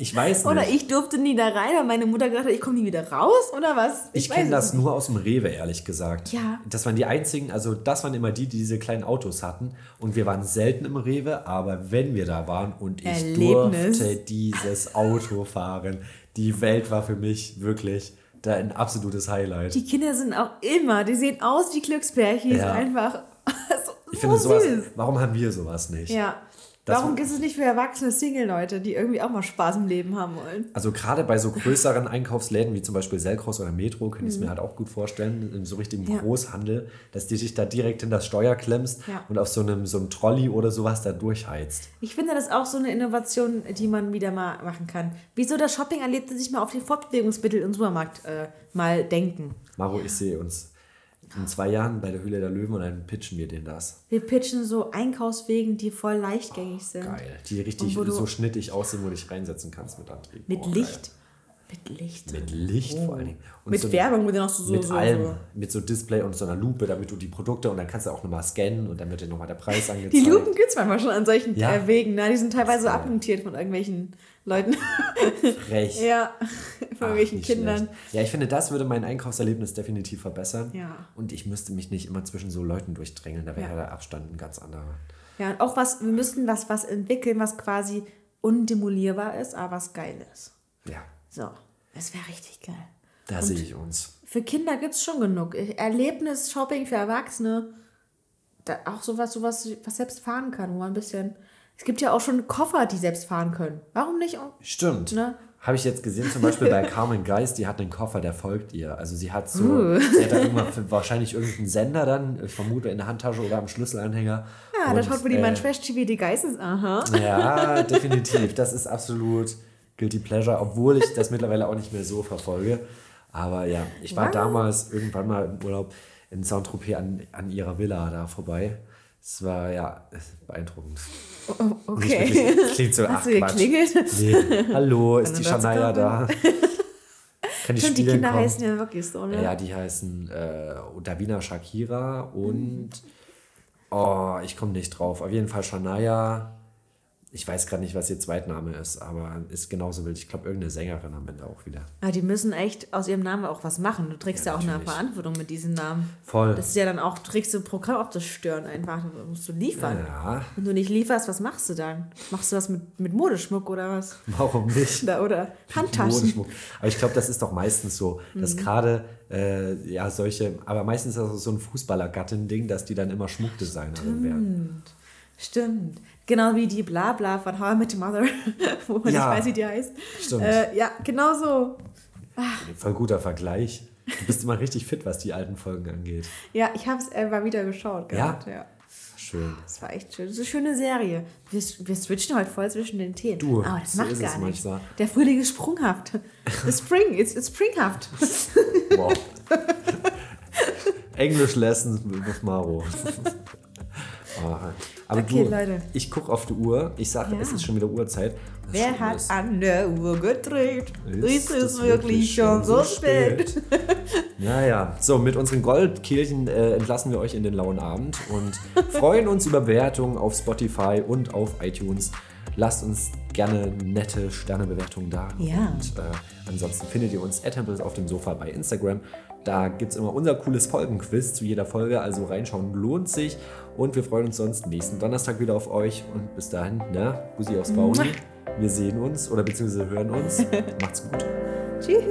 Oder? Ich weiß Oder nicht. ich durfte nie da rein, weil meine Mutter gesagt hat, ich komme nie wieder raus, oder was? Ich, weiß kenne das nicht. nur aus dem Rewe, ehrlich gesagt. Ja. Das waren die einzigen, also das waren immer die, die diese kleinen Autos hatten. Und wir waren selten im Rewe, aber wenn wir da waren und ich Erlebnis. durfte dieses Auto fahren, die Welt war für mich wirklich da ein absolutes Highlight. Die Kinder sind auch immer, die sehen aus wie Glückspärchen, Ja. einfach so, ich so finde sowas, süß. warum haben wir sowas nicht? Ja. Warum gibt es nicht für erwachsene Single-Leute, die irgendwie auch mal Spaß im Leben haben wollen? Also gerade bei so größeren Einkaufsläden wie zum Beispiel Selkros oder Metro, könnte ich es Mhm. mir halt auch gut vorstellen, in so richtigem Ja. Großhandel, dass die dich da direkt in das Steuer klemmst Ja. und auf so einem, so einem Trolley oder sowas da durchheizt. Ich finde das auch so eine Innovation, die man wieder mal machen kann. Wieso das Shopping-Erlebnis sich mal auf die Fortbewegungsmittel im Supermarkt äh, mal denken? Maro, ich sehe uns in zwei Jahren bei der Höhle der Löwen und dann pitchen wir denen das. Wir pitchen so Einkaufswegen, die voll leichtgängig sind. Geil. Die richtig so schnittig aussehen, wo du dich reinsetzen kannst mit Antrieb. Mit Oh, geil. Mit Licht. Mit Licht vor allen Dingen. Und Mit so- Werbung, mit noch so, so, mit so, allem, so. mit so Display und so einer Lupe, damit du die Produkte und dann kannst du auch nochmal scannen und dann wird dir nochmal der Preis angezeigt. Die Lupen gibt es manchmal schon an solchen Ja. äh, Wegen. Ne? Die sind teilweise Ja. abmontiert von irgendwelchen Leuten. Frech. ja, von irgendwelchen Kindern. schlecht. Ja, ich finde, das würde mein Einkaufserlebnis definitiv verbessern. Ja. Und ich müsste mich nicht immer zwischen so Leuten durchdrängeln. Da wäre Ja. der Abstand ein ganz anderer. Ja, und auch was, wir müssten was, was entwickeln, was quasi undemolierbar ist, aber was geil ist. Ja, So, das wäre richtig geil. da sehe ich uns. Für Kinder gibt es schon genug. Erlebnis-Shopping für Erwachsene. Da auch sowas, sowas, was selbst fahren kann, wo man ein bisschen. Es gibt ja auch schon Koffer, die selbst fahren können. Warum nicht? auch- Stimmt. Ne? Habe ich jetzt gesehen, zum Beispiel bei Carmen Geist, die hat einen Koffer, der folgt ihr. Also sie hat so, Uh. sie hat da irgendwann für- wahrscheinlich irgendeinen Sender dann, ich vermute in der Handtasche oder am Schlüsselanhänger. Ja, da schaut wohl die äh, Manschwäsche wie die Geistes. Aha. Ja, definitiv. Das ist absolut Guilty Pleasure, obwohl ich das mittlerweile auch nicht mehr so verfolge. Aber ja, ich war Was? damals irgendwann mal im Urlaub in Saint-Tropez an, an ihrer Villa da vorbei. Es war ja beeindruckend. Oh, Nicht okay. wirklich- klingt so, Hast ach du geklingelt? Nee. Hallo, ist die Shania da? Kann ich Stimmt, die Kinder kommen? heißen ja wirklich so, ne? Ja, die heißen äh, Davina Shakira und oh, ich komme nicht drauf. Auf jeden Fall Shania. Ich weiß gerade nicht, was ihr Zweitname ist, aber ist genauso wild. Ich glaube, irgendeine Sängerin am Ende auch wieder. Ah, die müssen echt aus ihrem Namen auch was machen. Du trägst ja, Ja, auch eine natürlich. Verantwortung mit diesem Namen. Voll. Das ist ja dann auch, du trägst du Programm auf das Stören einfach. Da musst du liefern. Ja, Wenn du nicht lieferst, was machst du dann? Machst du was mit, mit Modeschmuck oder was? warum nicht? Da, oder Handtaschen. Modeschmuck. Aber ich glaube, das ist doch meistens so, dass Mhm. gerade äh, ja solche, aber meistens ist das so ein Fußballergattin-Ding, dass die dann immer Schmuckdesignerin werden. Stimmt. Genau wie die Blabla von How I Met Your Mother, wo man Ja. nicht weiß, wie die heißt. Stimmt. Äh, ja, genau so. Voll guter Vergleich. Du bist immer richtig fit, was die alten Folgen angeht. Ja, ich habe es äh, mal wieder geschaut. Ja? Gehabt, ja. Schön. Das war echt schön. Das ist eine schöne Serie. Wir, wir switchen heute voll zwischen den Themen. Du, Aber das so macht gar nichts. Der Frühling ist sprunghaft. The spring, it's, it's springhaft. Wow. English Lessons with Maro. Ah, Aber Okay, du, Leute. ich gucke auf die Uhr. Ich sage, Ja. es ist schon wieder Uhrzeit. Das Wer hat ist, an der Uhr gedreht? Ist Ist, es wirklich schon so spät? Naja, so mit unseren Goldkehlchen äh, entlassen wir euch in den lauen Abend und freuen uns über Bewertungen auf Spotify und auf iTunes. Lasst uns gerne nette Sternebewertungen da. Ja. Und äh, ansonsten findet ihr uns at Temples auf dem Sofa bei Instagram. Da gibt es immer unser cooles Folgenquiz zu jeder Folge, also reinschauen lohnt sich. Und wir freuen uns sonst nächsten Donnerstag wieder auf euch. Und bis dahin, na, Bussi aufs Bauli. Wir sehen uns oder beziehungsweise hören uns. Macht's gut. Tschüss.